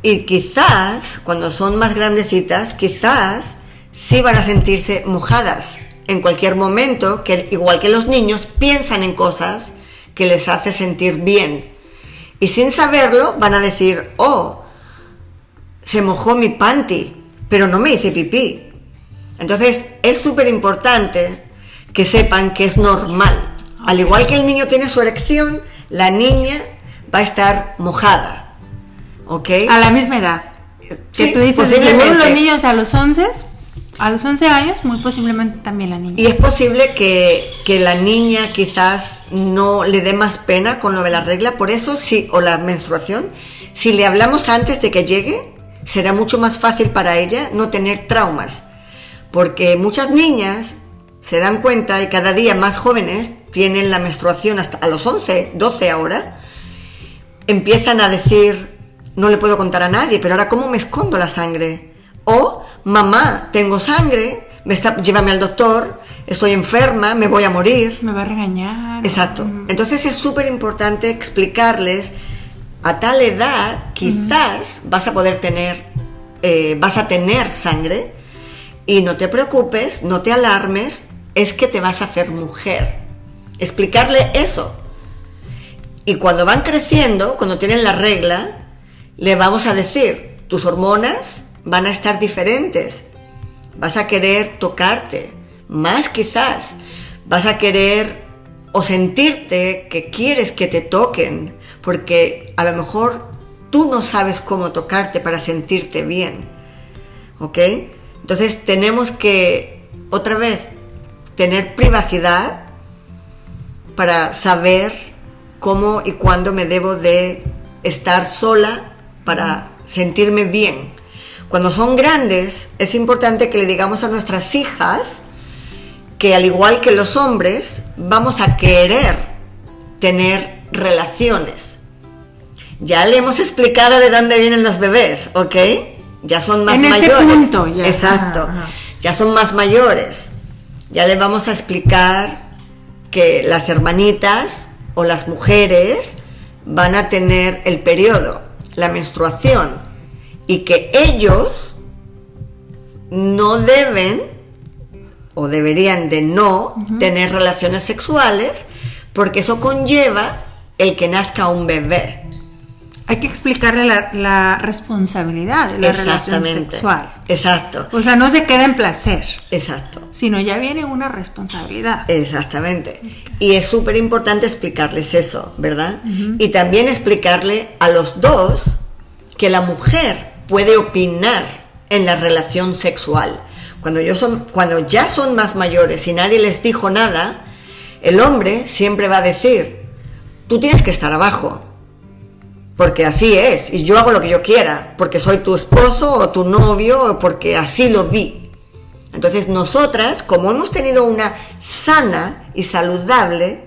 Y quizás, cuando son más grandecitas, quizás sí van a sentirse mojadas en cualquier momento, que igual que los niños, piensan en cosas que les hace sentir bien. Y sin saberlo van a decir, oh, se mojó mi panty, pero no me hice pipí. Entonces es súper importante que sepan que es normal. Al igual que el niño tiene su erección, la niña va a estar mojada. ¿Ok? A la misma edad. Sí, tú dices, según los niños a los 11 a los 11 años, muy posiblemente también la niña. Y es posible que, la niña quizás no le dé más pena con lo de la regla, por eso sí, o la menstruación, si le hablamos antes de que llegue, será mucho más fácil para ella no tener traumas. Porque muchas niñas se dan cuenta y cada día más jóvenes tienen la menstruación hasta a los 11, 12 ahora, empiezan a decir, no le puedo contar a nadie, pero ahora ¿cómo me escondo la sangre? O mamá, tengo sangre, me está, llévame al doctor, estoy enferma, me voy a morir. Me va a regañar. Exacto. Entonces es súper importante explicarles a tal edad quizás vas a poder tener, eh, vas a tener sangre y no te preocupes, no te alarmes, es que te vas a hacer mujer. Explicarle eso. Y cuando van creciendo, cuando tienen la regla, le vamos a decir, tus hormonas van a estar diferentes. Vas a querer tocarte, más quizás. Vas a querer o sentirte que quieres que te toquen, porque a lo mejor tú no sabes cómo tocarte para sentirte bien. ¿Ok? Entonces tenemos que, otra vez, tener privacidad para saber cómo y cuándo me debo de estar sola para sentirme bien. Cuando son grandes, es importante que le digamos a nuestras hijas que al igual que los hombres, vamos a querer tener relaciones. Ya le hemos explicado de dónde vienen los bebés, ¿ok? Ya son más en este mayores. Este punto, ya. Exacto. Ya son más mayores. Ya le vamos a explicar que las hermanitas o las mujeres van a tener el periodo, la menstruación y que ellos no deben o deberían de no tener relaciones sexuales porque eso conlleva el que nazca un bebé. Hay que explicarle la, responsabilidad de la relación sexual. Exacto. O sea, no se queda en placer. Exacto. Sino ya viene una responsabilidad. Exactamente. Y es súper importante explicarles eso, ¿verdad? Y también explicarle a los dos que la mujer puede opinar en la relación sexual. Cuando, yo son, cuando ya son más mayores y nadie les dijo nada, el hombre siempre va a decir, tú tienes que estar abajo, porque así es, y yo hago lo que yo quiera, porque soy tu esposo o tu novio, o porque así lo vi. Entonces nosotras, como hemos tenido una sana y saludable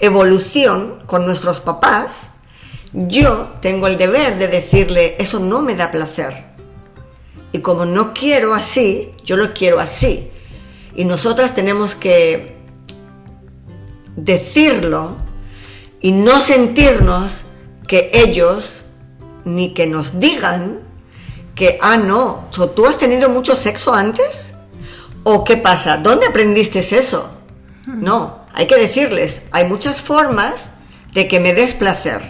evolución con nuestros papás, yo tengo el deber de decirle, eso no me da placer. Y como no quiero así, yo lo quiero así. Y nosotras tenemos que decirlo y no sentirnos que ellos ni que nos digan que, ah, no, ¿tú has tenido mucho sexo antes? ¿O qué pasa? ¿Dónde aprendiste eso? No, hay que decirles, hay muchas formas de que me des placer.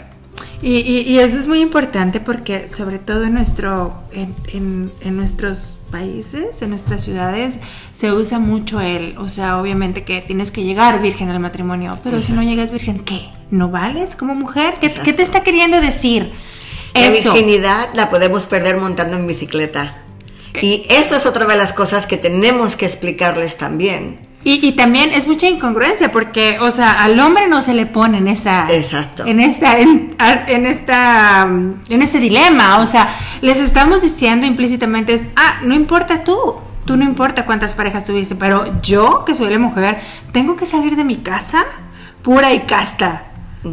Y, y, eso es muy importante porque sobre todo en, nuestro, en, en, nuestros países, en nuestras ciudades, se usa mucho el, o sea, obviamente que tienes que llegar virgen al matrimonio, pero si no llegas virgen, ¿qué? ¿No vales como mujer? ¿Qué, ¿qué te está queriendo decir? La virginidad la podemos perder montando en bicicleta. Y eso es otra de las cosas que tenemos que explicarles también. Y, también es mucha incongruencia porque, o sea, al hombre no se le pone en esta, Exacto. en esta, en, esta, en este dilema. O sea, les estamos diciendo implícitamente es, ah, no importa tú, tú no importa cuántas parejas tuviste, pero yo que soy la mujer tengo que salir de mi casa pura y casta.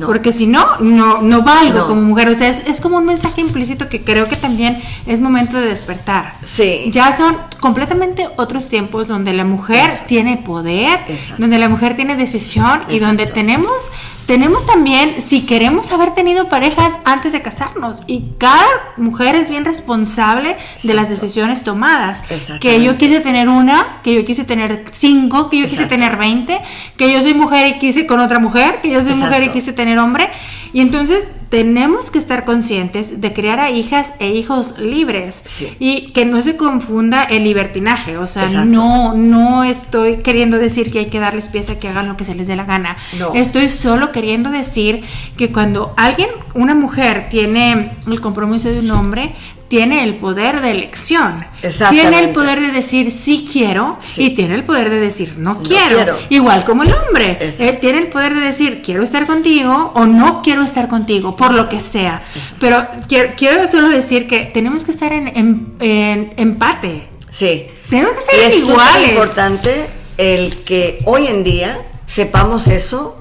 Porque si no, no, no valgo como mujer. O sea, es, como un mensaje implícito que creo que también es momento de despertar. Sí. Ya son completamente otros tiempos donde la mujer tiene poder, donde la mujer tiene decisión y donde tenemos tenemos también, si queremos haber tenido parejas antes de casarnos, y cada mujer es bien responsable de las decisiones tomadas. Que yo quise tener una, que yo quise tener cinco, que yo quise tener veinte, que yo soy mujer y quise con otra mujer, que yo soy mujer y quise tener hombre. Y entonces tenemos que estar conscientes de crear a hijas e hijos libres y que no se confunda el libertinaje. O sea, no, no estoy queriendo decir que hay que darles pieza que hagan lo que se les dé la gana. Estoy solo queriendo decir que cuando alguien, una mujer, tiene el compromiso de un hombre, tiene el poder de elección. Tiene el poder de decir sí quiero y tiene el poder de decir no quiero. Igual como el hombre. Tiene el poder de decir quiero estar contigo o no quiero estar contigo, por lo que sea. Pero quiero, solo decir que tenemos que estar en, empate. Sí. Tenemos que ser y es iguales. Es importante el que hoy en día sepamos eso,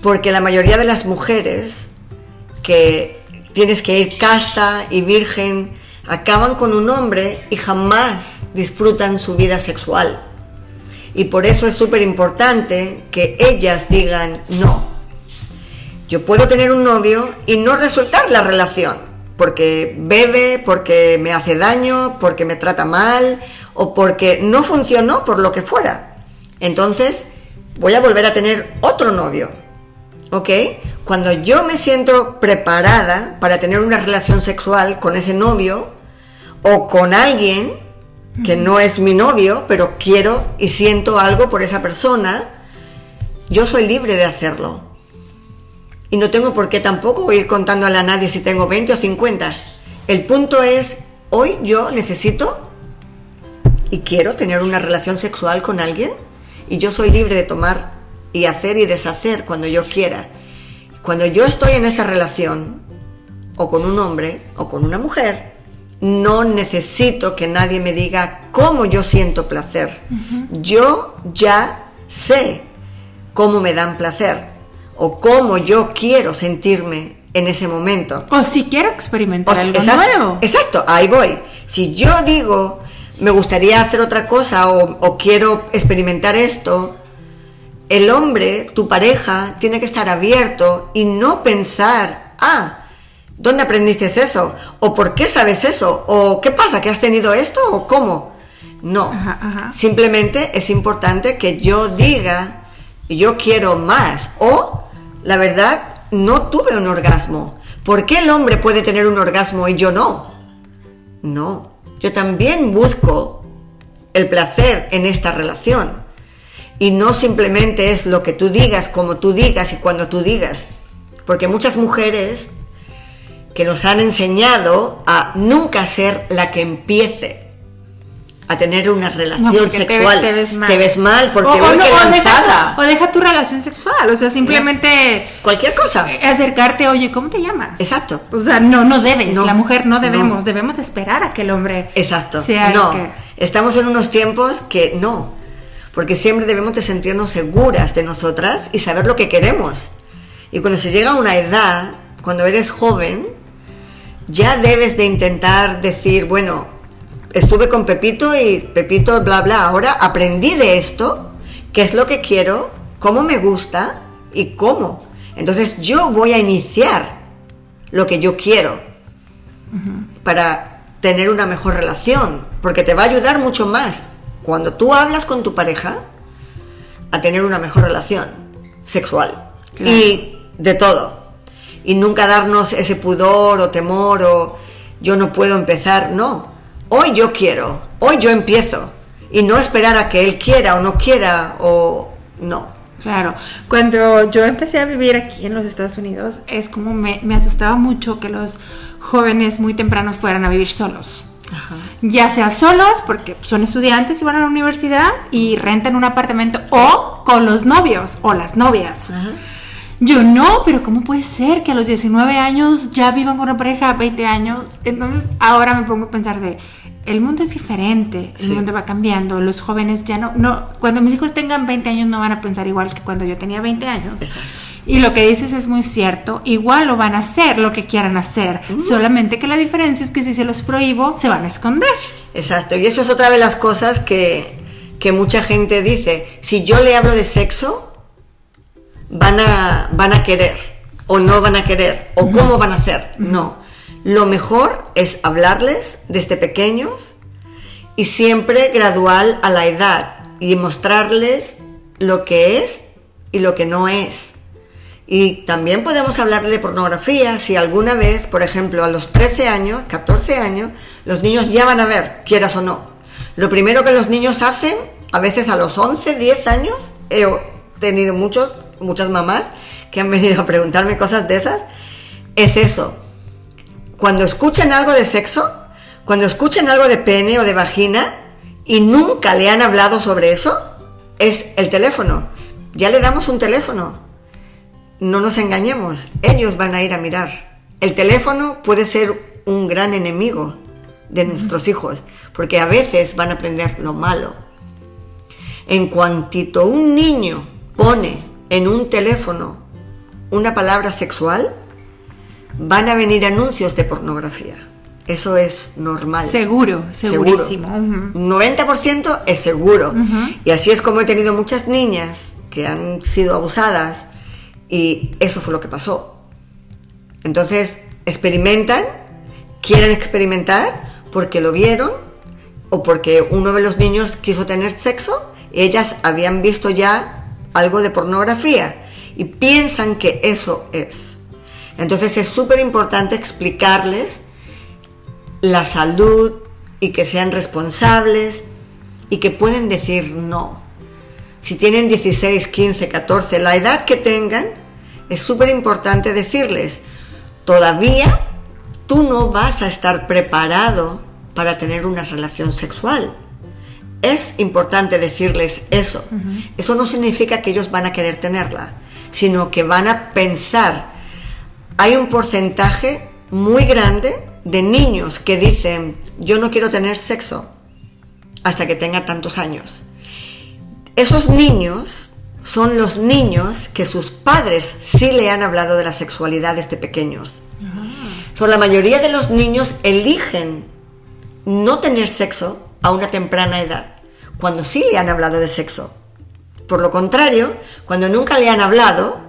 porque la mayoría de las mujeres que tienes que ir casta y virgen acaban con un hombre y jamás disfrutan su vida sexual. Y por eso es súper importante que ellas digan no. Yo puedo tener un novio y no resultar la relación, porque bebe, porque me hace daño, porque me trata mal o porque no funcionó por lo que fuera. Entonces voy a volver a tener otro novio. ¿Ok? Cuando yo me siento preparada para tener una relación sexual con ese novio o con alguien que no es mi novio, pero quiero y siento algo por esa persona, yo soy libre de hacerlo. Y no tengo por qué tampoco ir contándole a nadie si tengo 20 o 50. El punto es, hoy yo necesito y quiero tener una relación sexual con alguien y yo soy libre de tomar y hacer y deshacer cuando yo quiera. Cuando yo estoy en esa relación, o con un hombre, o con una mujer, no necesito que nadie me diga cómo yo siento placer. Yo ya sé cómo me dan placer, o cómo yo quiero sentirme en ese momento. O si quiero experimentar algo nuevo. Exacto, ahí voy. Si yo digo, me gustaría hacer otra cosa o, o quiero experimentar esto, el hombre, tu pareja, tiene que estar abierto y no pensar, ah, ¿dónde aprendiste eso? ¿O por qué sabes eso? ¿O qué pasa? ¿Que has tenido esto? ¿O cómo? No, simplemente es importante que yo diga, yo quiero más. O, la verdad, no tuve un orgasmo. ¿Por qué el hombre puede tener un orgasmo y yo no? No, yo también busco el placer en esta relación y no simplemente es lo que tú digas, como tú digas y cuando tú digas. Porque muchas mujeres que nos han enseñado a nunca ser la que empiece a tener una relación sexual. Te ves, mal. Te ves mal porque o, deja, o deja tu relación sexual, o sea, simplemente cualquier cosa. Acercarte, oye, ¿cómo te llamas? Exacto. O sea, no no debes, la mujer no debemos, debemos esperar a que el hombre Exacto. no. Estamos en unos tiempos que no porque siempre debemos de sentirnos seguras de nosotras y saber lo que queremos. Y cuando se llega a una edad, cuando eres joven, ya debes de intentar decir, bueno, estuve con Pepito y Pepito, bla, bla, ahora aprendí de esto, qué es lo que quiero, cómo me gusta y cómo. Entonces yo voy a iniciar lo que yo quiero para tener una mejor relación, porque te va a ayudar mucho más cuando tú hablas con tu pareja, a tener una mejor relación sexual. Y de todo. Y nunca darnos ese pudor o temor o yo no puedo empezar, no. Hoy yo quiero, hoy yo empiezo. Y no esperar a que él quiera o no quiera o no. Claro, cuando yo empecé a vivir aquí en los Estados Unidos, es como me, me asustaba mucho que los jóvenes muy tempranos fueran a vivir solos. Ya sea solos, porque son estudiantes y van a la universidad y rentan un apartamento, o con los novios o las novias. Yo no, pero ¿cómo puede ser que a los 19 años ya vivan con una pareja a 20 años? Entonces ahora me pongo a pensar de, el mundo es diferente, el mundo va cambiando, los jóvenes ya no, no, cuando mis hijos tengan 20 años no van a pensar igual que cuando yo tenía 20 años. Y lo que dices es muy cierto, igual lo van a hacer lo que quieran hacer, solamente que la diferencia es que si se los prohíbo, se van a esconder. Exacto, y eso es otra de las cosas que, que mucha gente dice, si yo le hablo de sexo, van a, van a querer, o no van a querer, o cómo van a hacer, no lo mejor es hablarles desde pequeños y siempre gradual a la edad y mostrarles lo que es y lo que no es. Y también podemos hablar de pornografía si alguna vez, por ejemplo, a los 13 años, 14 años, los niños ya van a ver, quieras o no. Lo primero que los niños hacen, a veces a los 11, 10 años, he tenido muchos, muchas mamás que han venido a preguntarme cosas de esas, es eso, cuando escuchen algo de sexo, cuando escuchen algo de pene o de vagina y nunca le han hablado sobre eso, es el teléfono. Ya le damos un teléfono. No nos engañemos, ellos van a ir a mirar. El teléfono puede ser un gran enemigo de nuestros hijos, porque a veces van a aprender lo malo. En cuantito un niño pone en un teléfono una palabra sexual, van a venir anuncios de pornografía. Eso es normal. Seguro, segurísimo. 90% es seguro. Y así es como he tenido muchas niñas que han sido abusadas y eso fue lo que pasó. Entonces, experimentan, quieren experimentar porque lo vieron o porque uno de los niños quiso tener sexo, ellas habían visto ya algo de pornografía y piensan que eso es. Entonces es súper importante explicarles la salud y que sean responsables y que pueden decir no. Si tienen 16, 15, 14, la edad que tengan, es súper importante decirles, todavía tú no vas a estar preparado para tener una relación sexual. Es importante decirles eso. Eso no significa que ellos van a querer tenerla, sino que van a pensar hay un porcentaje muy grande de niños que dicen, yo no quiero tener sexo hasta que tenga tantos años. Esos niños son los niños que sus padres sí le han hablado de la sexualidad desde pequeños. Ah. la mayoría de los niños eligen no tener sexo a una temprana edad, cuando sí le han hablado de sexo. Por lo contrario, cuando nunca le han hablado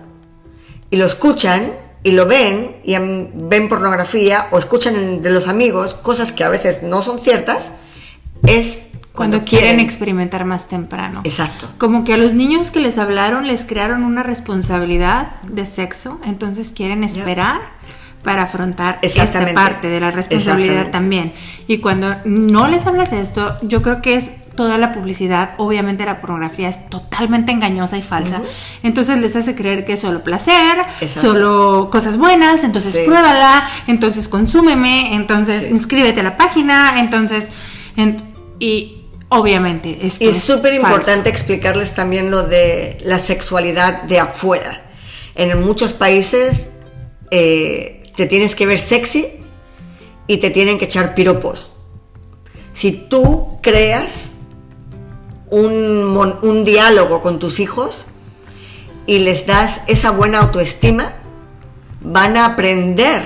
y lo escuchan, y lo ven y ven pornografía o escuchan de los amigos cosas que a veces no son ciertas, es cuando, quieren, experimentar más temprano. Exacto. Como que a los niños que les hablaron les crearon una responsabilidad de sexo, entonces quieren esperar para afrontar esta parte de la responsabilidad también. Y cuando no les hablas de esto, yo creo que es toda la publicidad, obviamente la pornografía es totalmente engañosa y falsa. Entonces les hace creer que es solo placer, solo cosas buenas, entonces pruébala, entonces consúmeme, entonces inscríbete a la página, entonces... y obviamente esto es súper importante explicarles también lo de la sexualidad de afuera. En muchos países eh, te tienes que ver sexy y te tienen que echar piropos. Si tú creas un, diálogo con tus hijos y les das esa buena autoestima, van a aprender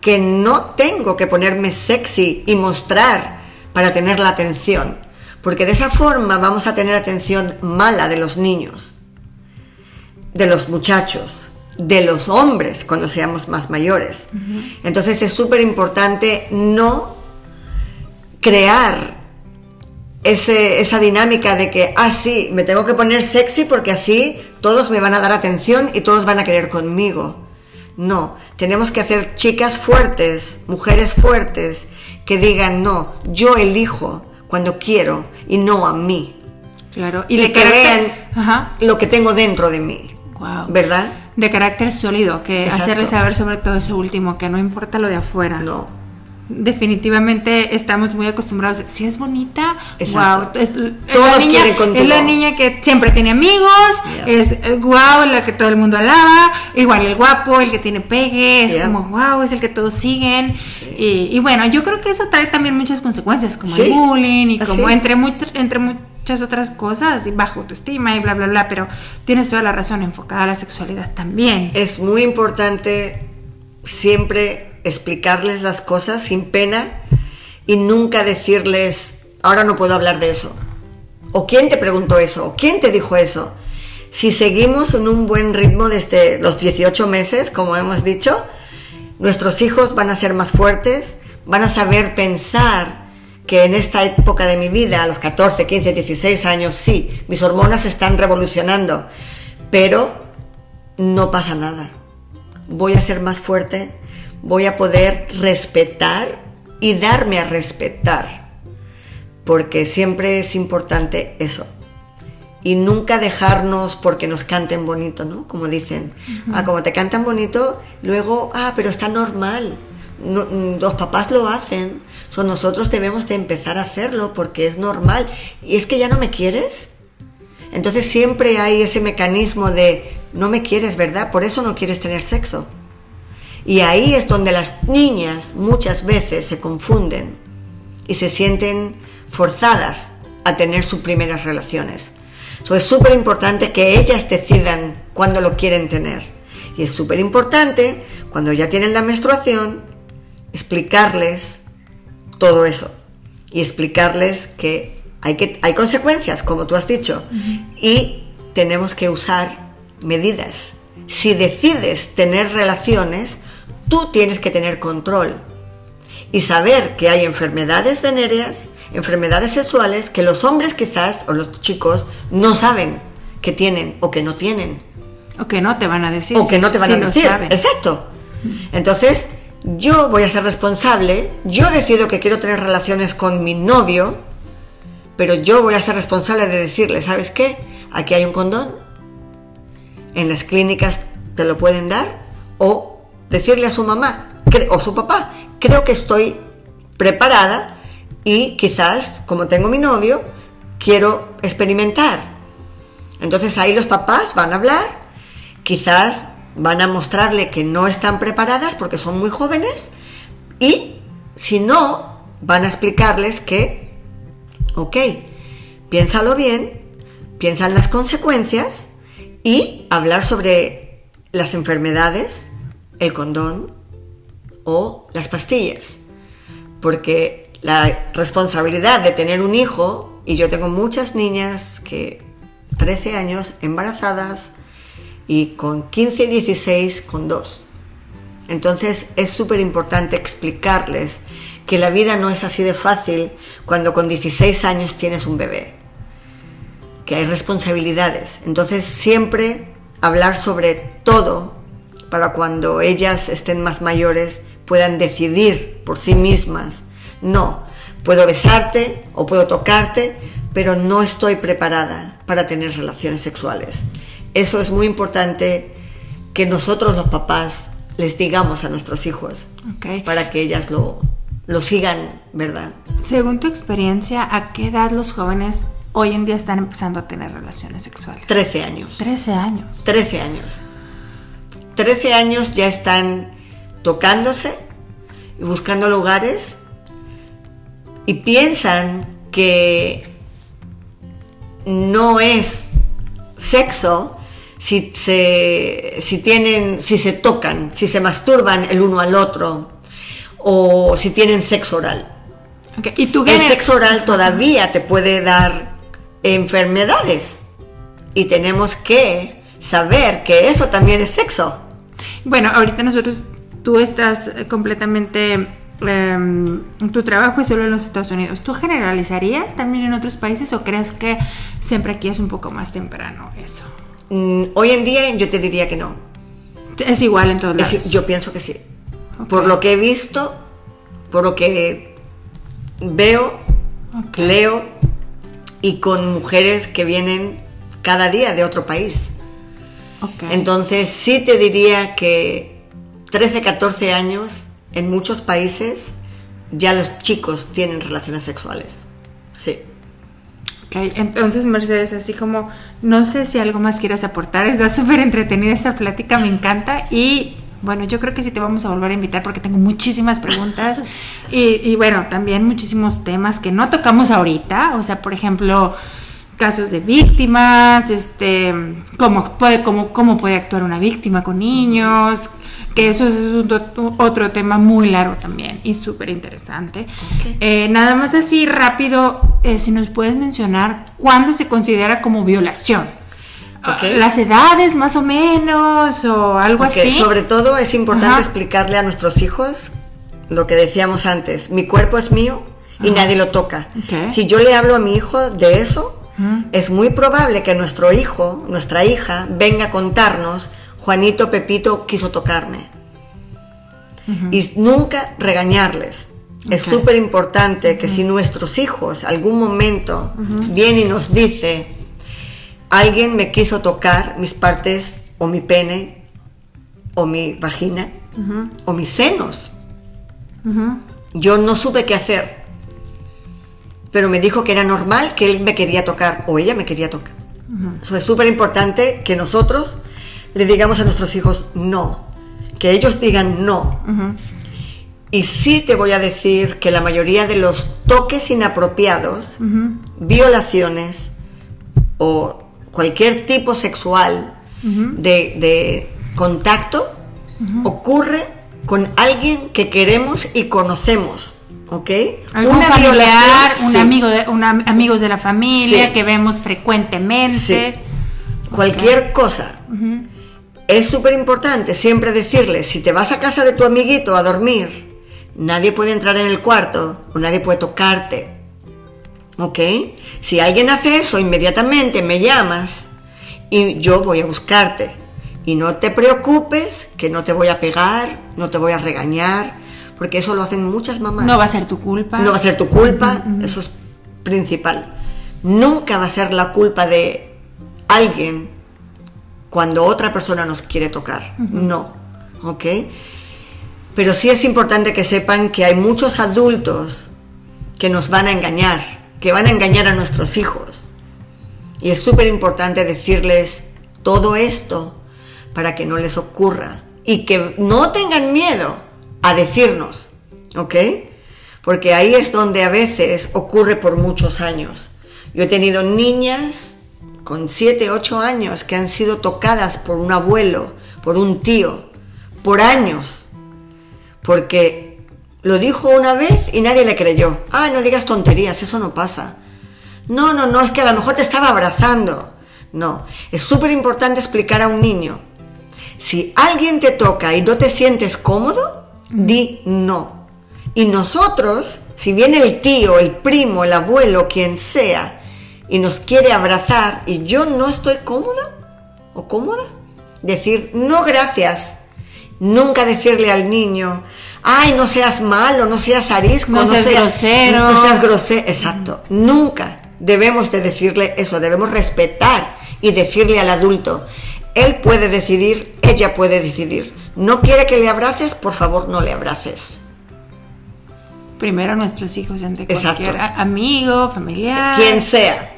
que no tengo que ponerme sexy y mostrar para tener la atención, porque de esa forma vamos a tener atención mala de los niños, de los muchachos, de los hombres cuando seamos más mayores. Entonces es súper importante no crear ese, esa dinámica de que, ah, sí, me tengo que poner sexy porque así todos me van a dar atención y todos van a querer conmigo. No, tenemos que hacer chicas fuertes, mujeres fuertes, que digan, no, yo elijo cuando quiero y no a mí. Claro, y, de que vean lo que tengo dentro de mí. Wow. ¿Verdad? De carácter sólido, que hacerle saber sobre todo eso último, que no importa lo de afuera. No definitivamente estamos muy acostumbrados. Si es bonita, wow. Es, la niña, es la niña que siempre tiene amigos, es wow, la que todo el mundo alaba, igual el guapo, el que tiene pegue, es como wow, es el que todos siguen. Y, bueno, yo creo que eso trae también muchas consecuencias, como el bullying y como entre, muy, entre muchas otras cosas, y bajo autoestima y bla, bla, bla, pero tienes toda la razón enfocada a la sexualidad también. Es muy importante siempre explicarles las cosas sin pena y nunca decirles, ahora no puedo hablar de eso. ¿O quién te preguntó eso? ¿O quién te dijo eso? Si seguimos en un buen ritmo desde los 18 meses, como hemos dicho, nuestros hijos van a ser más fuertes, van a saber pensar que en esta época de mi vida, a los 14, 15, 16 años, sí, mis hormonas están revolucionando, pero no pasa nada. Voy a ser más fuerte, voy a poder respetar y darme a respetar, porque siempre es importante eso. Y nunca dejarnos porque nos canten bonito, ¿no? Como dicen, ah, como te cantan bonito, luego, ah, pero está normal. Mm, los papás lo hacen, so nosotros debemos de empezar a hacerlo porque es normal. Y es que ya no me quieres. Entonces siempre hay ese mecanismo de no me quieres, ¿verdad? Por eso no quieres tener sexo. Y ahí es donde las niñas muchas veces se confunden y se sienten forzadas a tener sus primeras relaciones. So, es súper importante que ellas decidan cuándo lo quieren tener. Y es súper importante, cuando ya tienen la menstruación, explicarles todo eso. Y explicarles que hay, que, hay consecuencias, como tú has dicho. Y tenemos que usar medidas. Si decides tener relaciones, tú tienes que tener control y saber que hay enfermedades venéreas, enfermedades sexuales que los hombres quizás o los chicos no saben que tienen o que no tienen. O que no te van a decir. O que no te van a decir. Exacto. Entonces, yo voy a ser responsable, yo decido que quiero tener relaciones con mi novio, pero yo voy a ser responsable de decirle, ¿sabes qué? Aquí hay un condón, en las clínicas te lo pueden dar, o decirle a su mamá o su papá, creo que estoy preparada y quizás, como tengo mi novio, quiero experimentar. Entonces ahí los papás van a hablar, quizás van a mostrarle que no están preparadas porque son muy jóvenes y si no, van a explicarles que, ok, piénsalo bien, piensa en las consecuencias y hablar sobre las enfermedades el condón o las pastillas. Porque la responsabilidad de tener un hijo, y yo tengo muchas niñas que 13 años embarazadas y con 15 y 16 con dos. Entonces es súper importante explicarles que la vida no es así de fácil cuando con 16 años tienes un bebé, que hay responsabilidades. Entonces siempre hablar sobre todo para cuando ellas estén más mayores puedan decidir por sí mismas. No, puedo besarte o puedo tocarte, pero no estoy preparada para tener relaciones sexuales. Eso es muy importante que nosotros los papás les digamos a nuestros hijos para que ellas lo, lo sigan, ¿verdad? Según tu experiencia, ¿a qué edad los jóvenes hoy en día están empezando a tener relaciones sexuales? 13 años. 13 años. 13 años. 13 años ya están tocándose y buscando lugares y piensan que no es sexo si se, si tienen, si se tocan, si se masturban el uno al otro o si tienen sexo oral. ¿Y tú el sexo oral todavía te puede dar enfermedades y tenemos que saber que eso también es sexo. Bueno, ahorita nosotros, tú estás completamente em, tu trabajo es solo en los Estados Unidos. ¿Tú generalizarías también en otros países o crees que siempre aquí es un poco más temprano eso? Mm, hoy en día yo te diría que no. Es igual en todos lados. yo pienso que sí. Por lo que he visto, por lo que veo, leo y con mujeres que vienen cada día de otro país. Entonces sí te diría que 13, 14 años en muchos países ya los chicos tienen relaciones sexuales. Sí. Ok, entonces Mercedes, así como, no sé si algo más quieras aportar, está súper entretenida esta plática, me encanta. Y bueno, yo creo que sí te vamos a volver a invitar porque tengo muchísimas preguntas. Y, y, bueno, también muchísimos temas que no tocamos ahorita, o sea, por ejemplo, casos de víctimas, este, cómo puede, cómo, cómo puede actuar una víctima con niños, que eso es otro tema muy largo también y súper interesante. Eh, nada más así rápido, eh, si nos puedes mencionar cuándo se considera como violación. Las edades más o menos o algo así. Sobre todo es importante explicarle a nuestros hijos lo que decíamos antes, mi cuerpo es mío y nadie lo toca. Si yo le hablo a mi hijo de eso, es muy probable que nuestro hijo, nuestra hija, venga a contarnos, Juanito Pepito quiso tocarme. Y nunca regañarles. Es súper importante que si nuestros hijos algún momento vienen y nos dice, alguien me quiso tocar mis partes o mi pene o mi vagina o mis senos, yo no supe qué hacer pero me dijo que era normal que él me quería tocar o ella me quería tocar. Eso es súper importante que nosotros le digamos a nuestros hijos no, que ellos digan no. Y sí te voy a decir que la mayoría de los toques inapropiados, violaciones o cualquier tipo sexual de, de, contacto ocurre con alguien que queremos y conocemos. ¿ok? una familiar, un amigo de, amigos de la familia que vemos frecuentemente. Cualquier cosa. Es súper importante siempre decirle, si te vas a casa de tu amiguito a dormir, nadie puede entrar en el cuarto o nadie puede tocarte. ¿Ok? Si alguien hace eso, inmediatamente me llamas y yo voy a buscarte. Y no te preocupes, que no te voy a pegar, no te voy a regañar, porque eso lo hacen muchas mamás. No va a ser tu culpa. No va a ser tu culpa, eso es principal. Nunca va a ser la culpa de alguien cuando otra persona nos quiere tocar. No, ¿ok? Pero sí es importante que sepan que hay muchos adultos que nos van a engañar, que van a engañar a nuestros hijos. Y es súper importante decirles todo esto para que no les ocurra y que no tengan miedo a decirnos, ¿ok? Porque ahí es donde a veces ocurre por muchos años. Yo he tenido niñas con 7, 8 años que han sido tocadas por un abuelo, por un tío, por años, porque lo dijo una vez y nadie le creyó. Ah, no digas tonterías, eso no pasa. No, no, no, es que a lo mejor te estaba abrazando. No, es súper importante explicar a un niño. Si alguien te toca y no te sientes cómodo, di no. Y nosotros, si viene el tío, el primo, el abuelo, quien sea, y nos quiere abrazar y yo no estoy cómoda o cómoda, decir no gracias. Nunca decirle al niño, ay, no seas malo, no seas arisco, no, seas, grosero. No seas grosero. Exacto. Nunca debemos de decirle eso, debemos respetar y decirle al adulto, él puede decidir, ella puede decidir no quiere que le abraces, por favor no le abraces. Primero a nuestros hijos, entre cualquier amigo, familiar. Quien sea.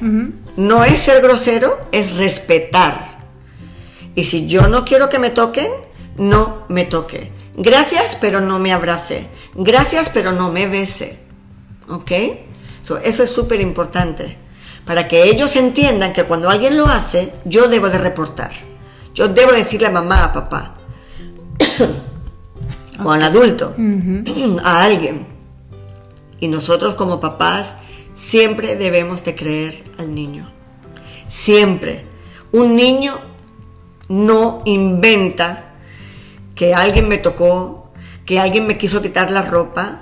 No es ser grosero, es respetar. Y si yo no quiero que me toquen, no me toque. Gracias, pero no me abrace. Gracias, pero no me bese. ¿Ok? eso es súper importante. Para que ellos entiendan que cuando alguien lo hace, yo debo de reportar. Yo debo decirle a mamá, a papá, o a un adulto, a alguien. Y nosotros como papás siempre debemos de creer al niño. Siempre. Un niño no inventa que alguien me tocó, que alguien me quiso quitar la ropa,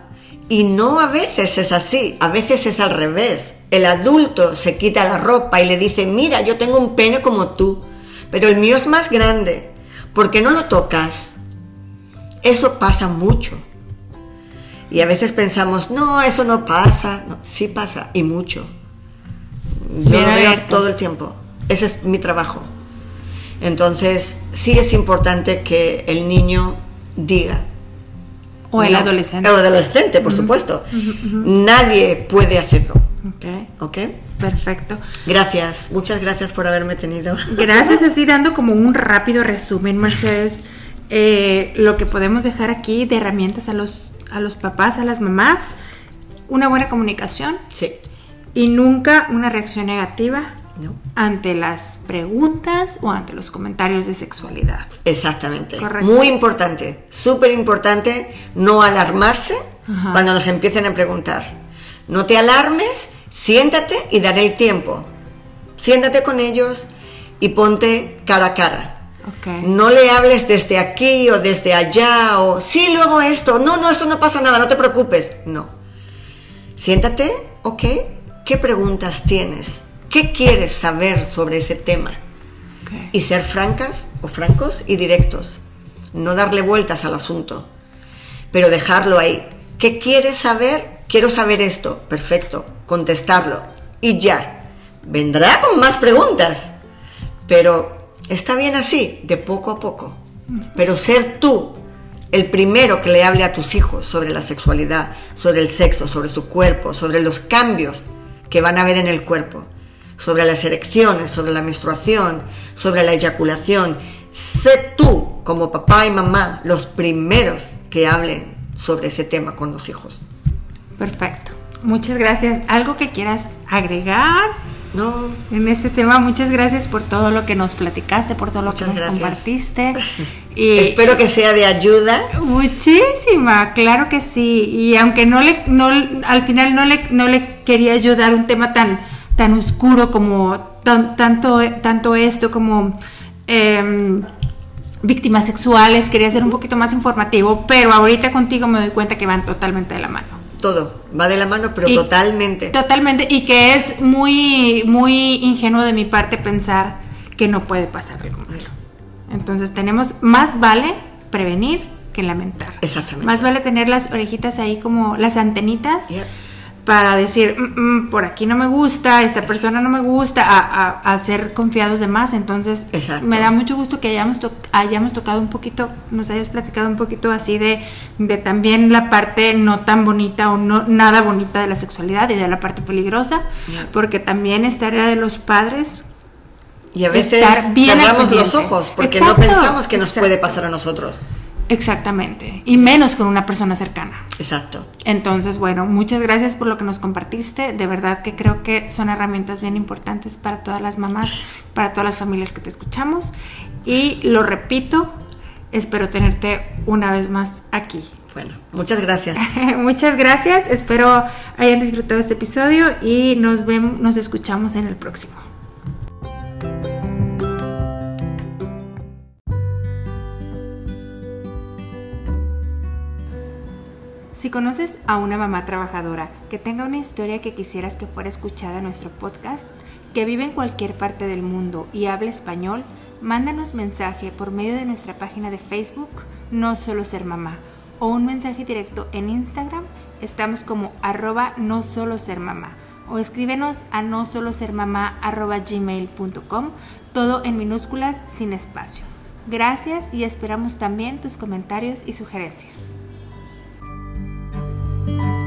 Y no a veces es así, a veces es al revés. El adulto se quita la ropa y le dice, mira, yo tengo un pene como tú, pero el mío es más grande. ¿Por qué no lo tocas? Eso pasa mucho. Y a veces pensamos, no, eso no pasa. No, sí pasa, y mucho. Yo lo veo todo el tiempo. Ese es mi trabajo. Entonces, sí es importante que el niño diga. O el adolescente. O el adolescente, por supuesto. Nadie puede hacerlo. Ok. ¿Ok? Perfecto. Gracias, muchas gracias por haberme tenido. Gracias, así dando como un rápido resumen, Mercedes, eh, lo que podemos dejar aquí de herramientas a los, a los papás, a las mamás, una buena comunicación. Sí. Y nunca una reacción negativa No. ante las preguntas o ante los comentarios de sexualidad. Exactamente. Correcto. Muy importante, súper importante no alarmarse Ajá. cuando nos empiecen a preguntar. No te alarmes, siéntate y daré el tiempo. Siéntate con ellos y ponte cara a cara. No le hables desde aquí o desde allá o sí, luego esto. No, no, eso no pasa nada, no te preocupes. No. Siéntate, ok. ¿Qué preguntas tienes? ¿Qué quieres saber sobre ese tema? y ser francas o francos y directos. No darle vueltas al asunto, pero dejarlo ahí. ¿Qué quieres saber? Quiero saber esto. Perfecto, contestarlo. Y ya. Vendrá con más preguntas. Pero está bien así, de poco a poco. Pero ser tú el primero que le hable a tus hijos sobre la sexualidad, sobre el sexo, sobre su cuerpo, sobre los cambios que van a haber en el cuerpo, sobre las erecciones, sobre la menstruación, sobre la eyaculación. Sé tú, como papá y mamá, los primeros que hablen sobre ese tema con los hijos. Perfecto. Muchas gracias. ¿Algo que quieras agregar No, en este tema? Muchas gracias por todo lo que nos platicaste, por todo lo Muchas que nos gracias. compartiste. Y espero que sea de ayuda. Muchísima, claro que sí. Y aunque no le, no, al final no le, no le quería ayudar un tema tan, tan oscuro como tan- tanto, tanto esto como em, víctimas sexuales, quería ser un poquito más informativo, pero ahorita contigo me doy cuenta que van totalmente de la mano. Todo va de la mano, pero Y- totalmente. Totalmente, y que es muy, muy ingenuo de mi parte pensar que no puede pasar algo malo. Entonces tenemos, más vale prevenir que lamentar. Exactamente. Más vale tener las orejitas ahí como las antenitas Yeah. Para decir, "Mm, mm, por aquí no me gusta, esta persona no me gusta, a, a- a ser confiados de más. Entonces, Exacto. me da mucho gusto que hayamos, to- hayamos tocado un poquito, nos hayas platicado un poquito así de, de también la parte no tan bonita o no nada bonita de la sexualidad y de la parte peligrosa, Yeah. porque también esta área de los padres Y a veces cerramos los ojos porque Exacto, no pensamos que nos exacto. puede pasar a nosotros. Exactamente, y menos con una persona cercana. Exacto. Entonces, bueno, muchas gracias por lo que nos compartiste. De verdad que creo que son herramientas bien importantes para todas las mamás, para todas las familias que te escuchamos. Y lo repito, espero tenerte una vez más aquí. Bueno, muchas gracias. Muchas gracias, espero hayan disfrutado este episodio y nos vemos, nos escuchamos en el próximo. Si conoces a una mamá trabajadora que tenga una historia que quisieras que fuera escuchada en nuestro podcast, que vive en cualquier parte del mundo y habla español, mándanos mensaje por medio de nuestra página de Facebook No Solo Ser Mamá o un mensaje directo en Instagram, estamos como arroba no solo ser mamá o escríbenos a no solo ser mamá gmail.com, todo en minúsculas sin espacio. Gracias y esperamos también tus comentarios y sugerencias. Thank you.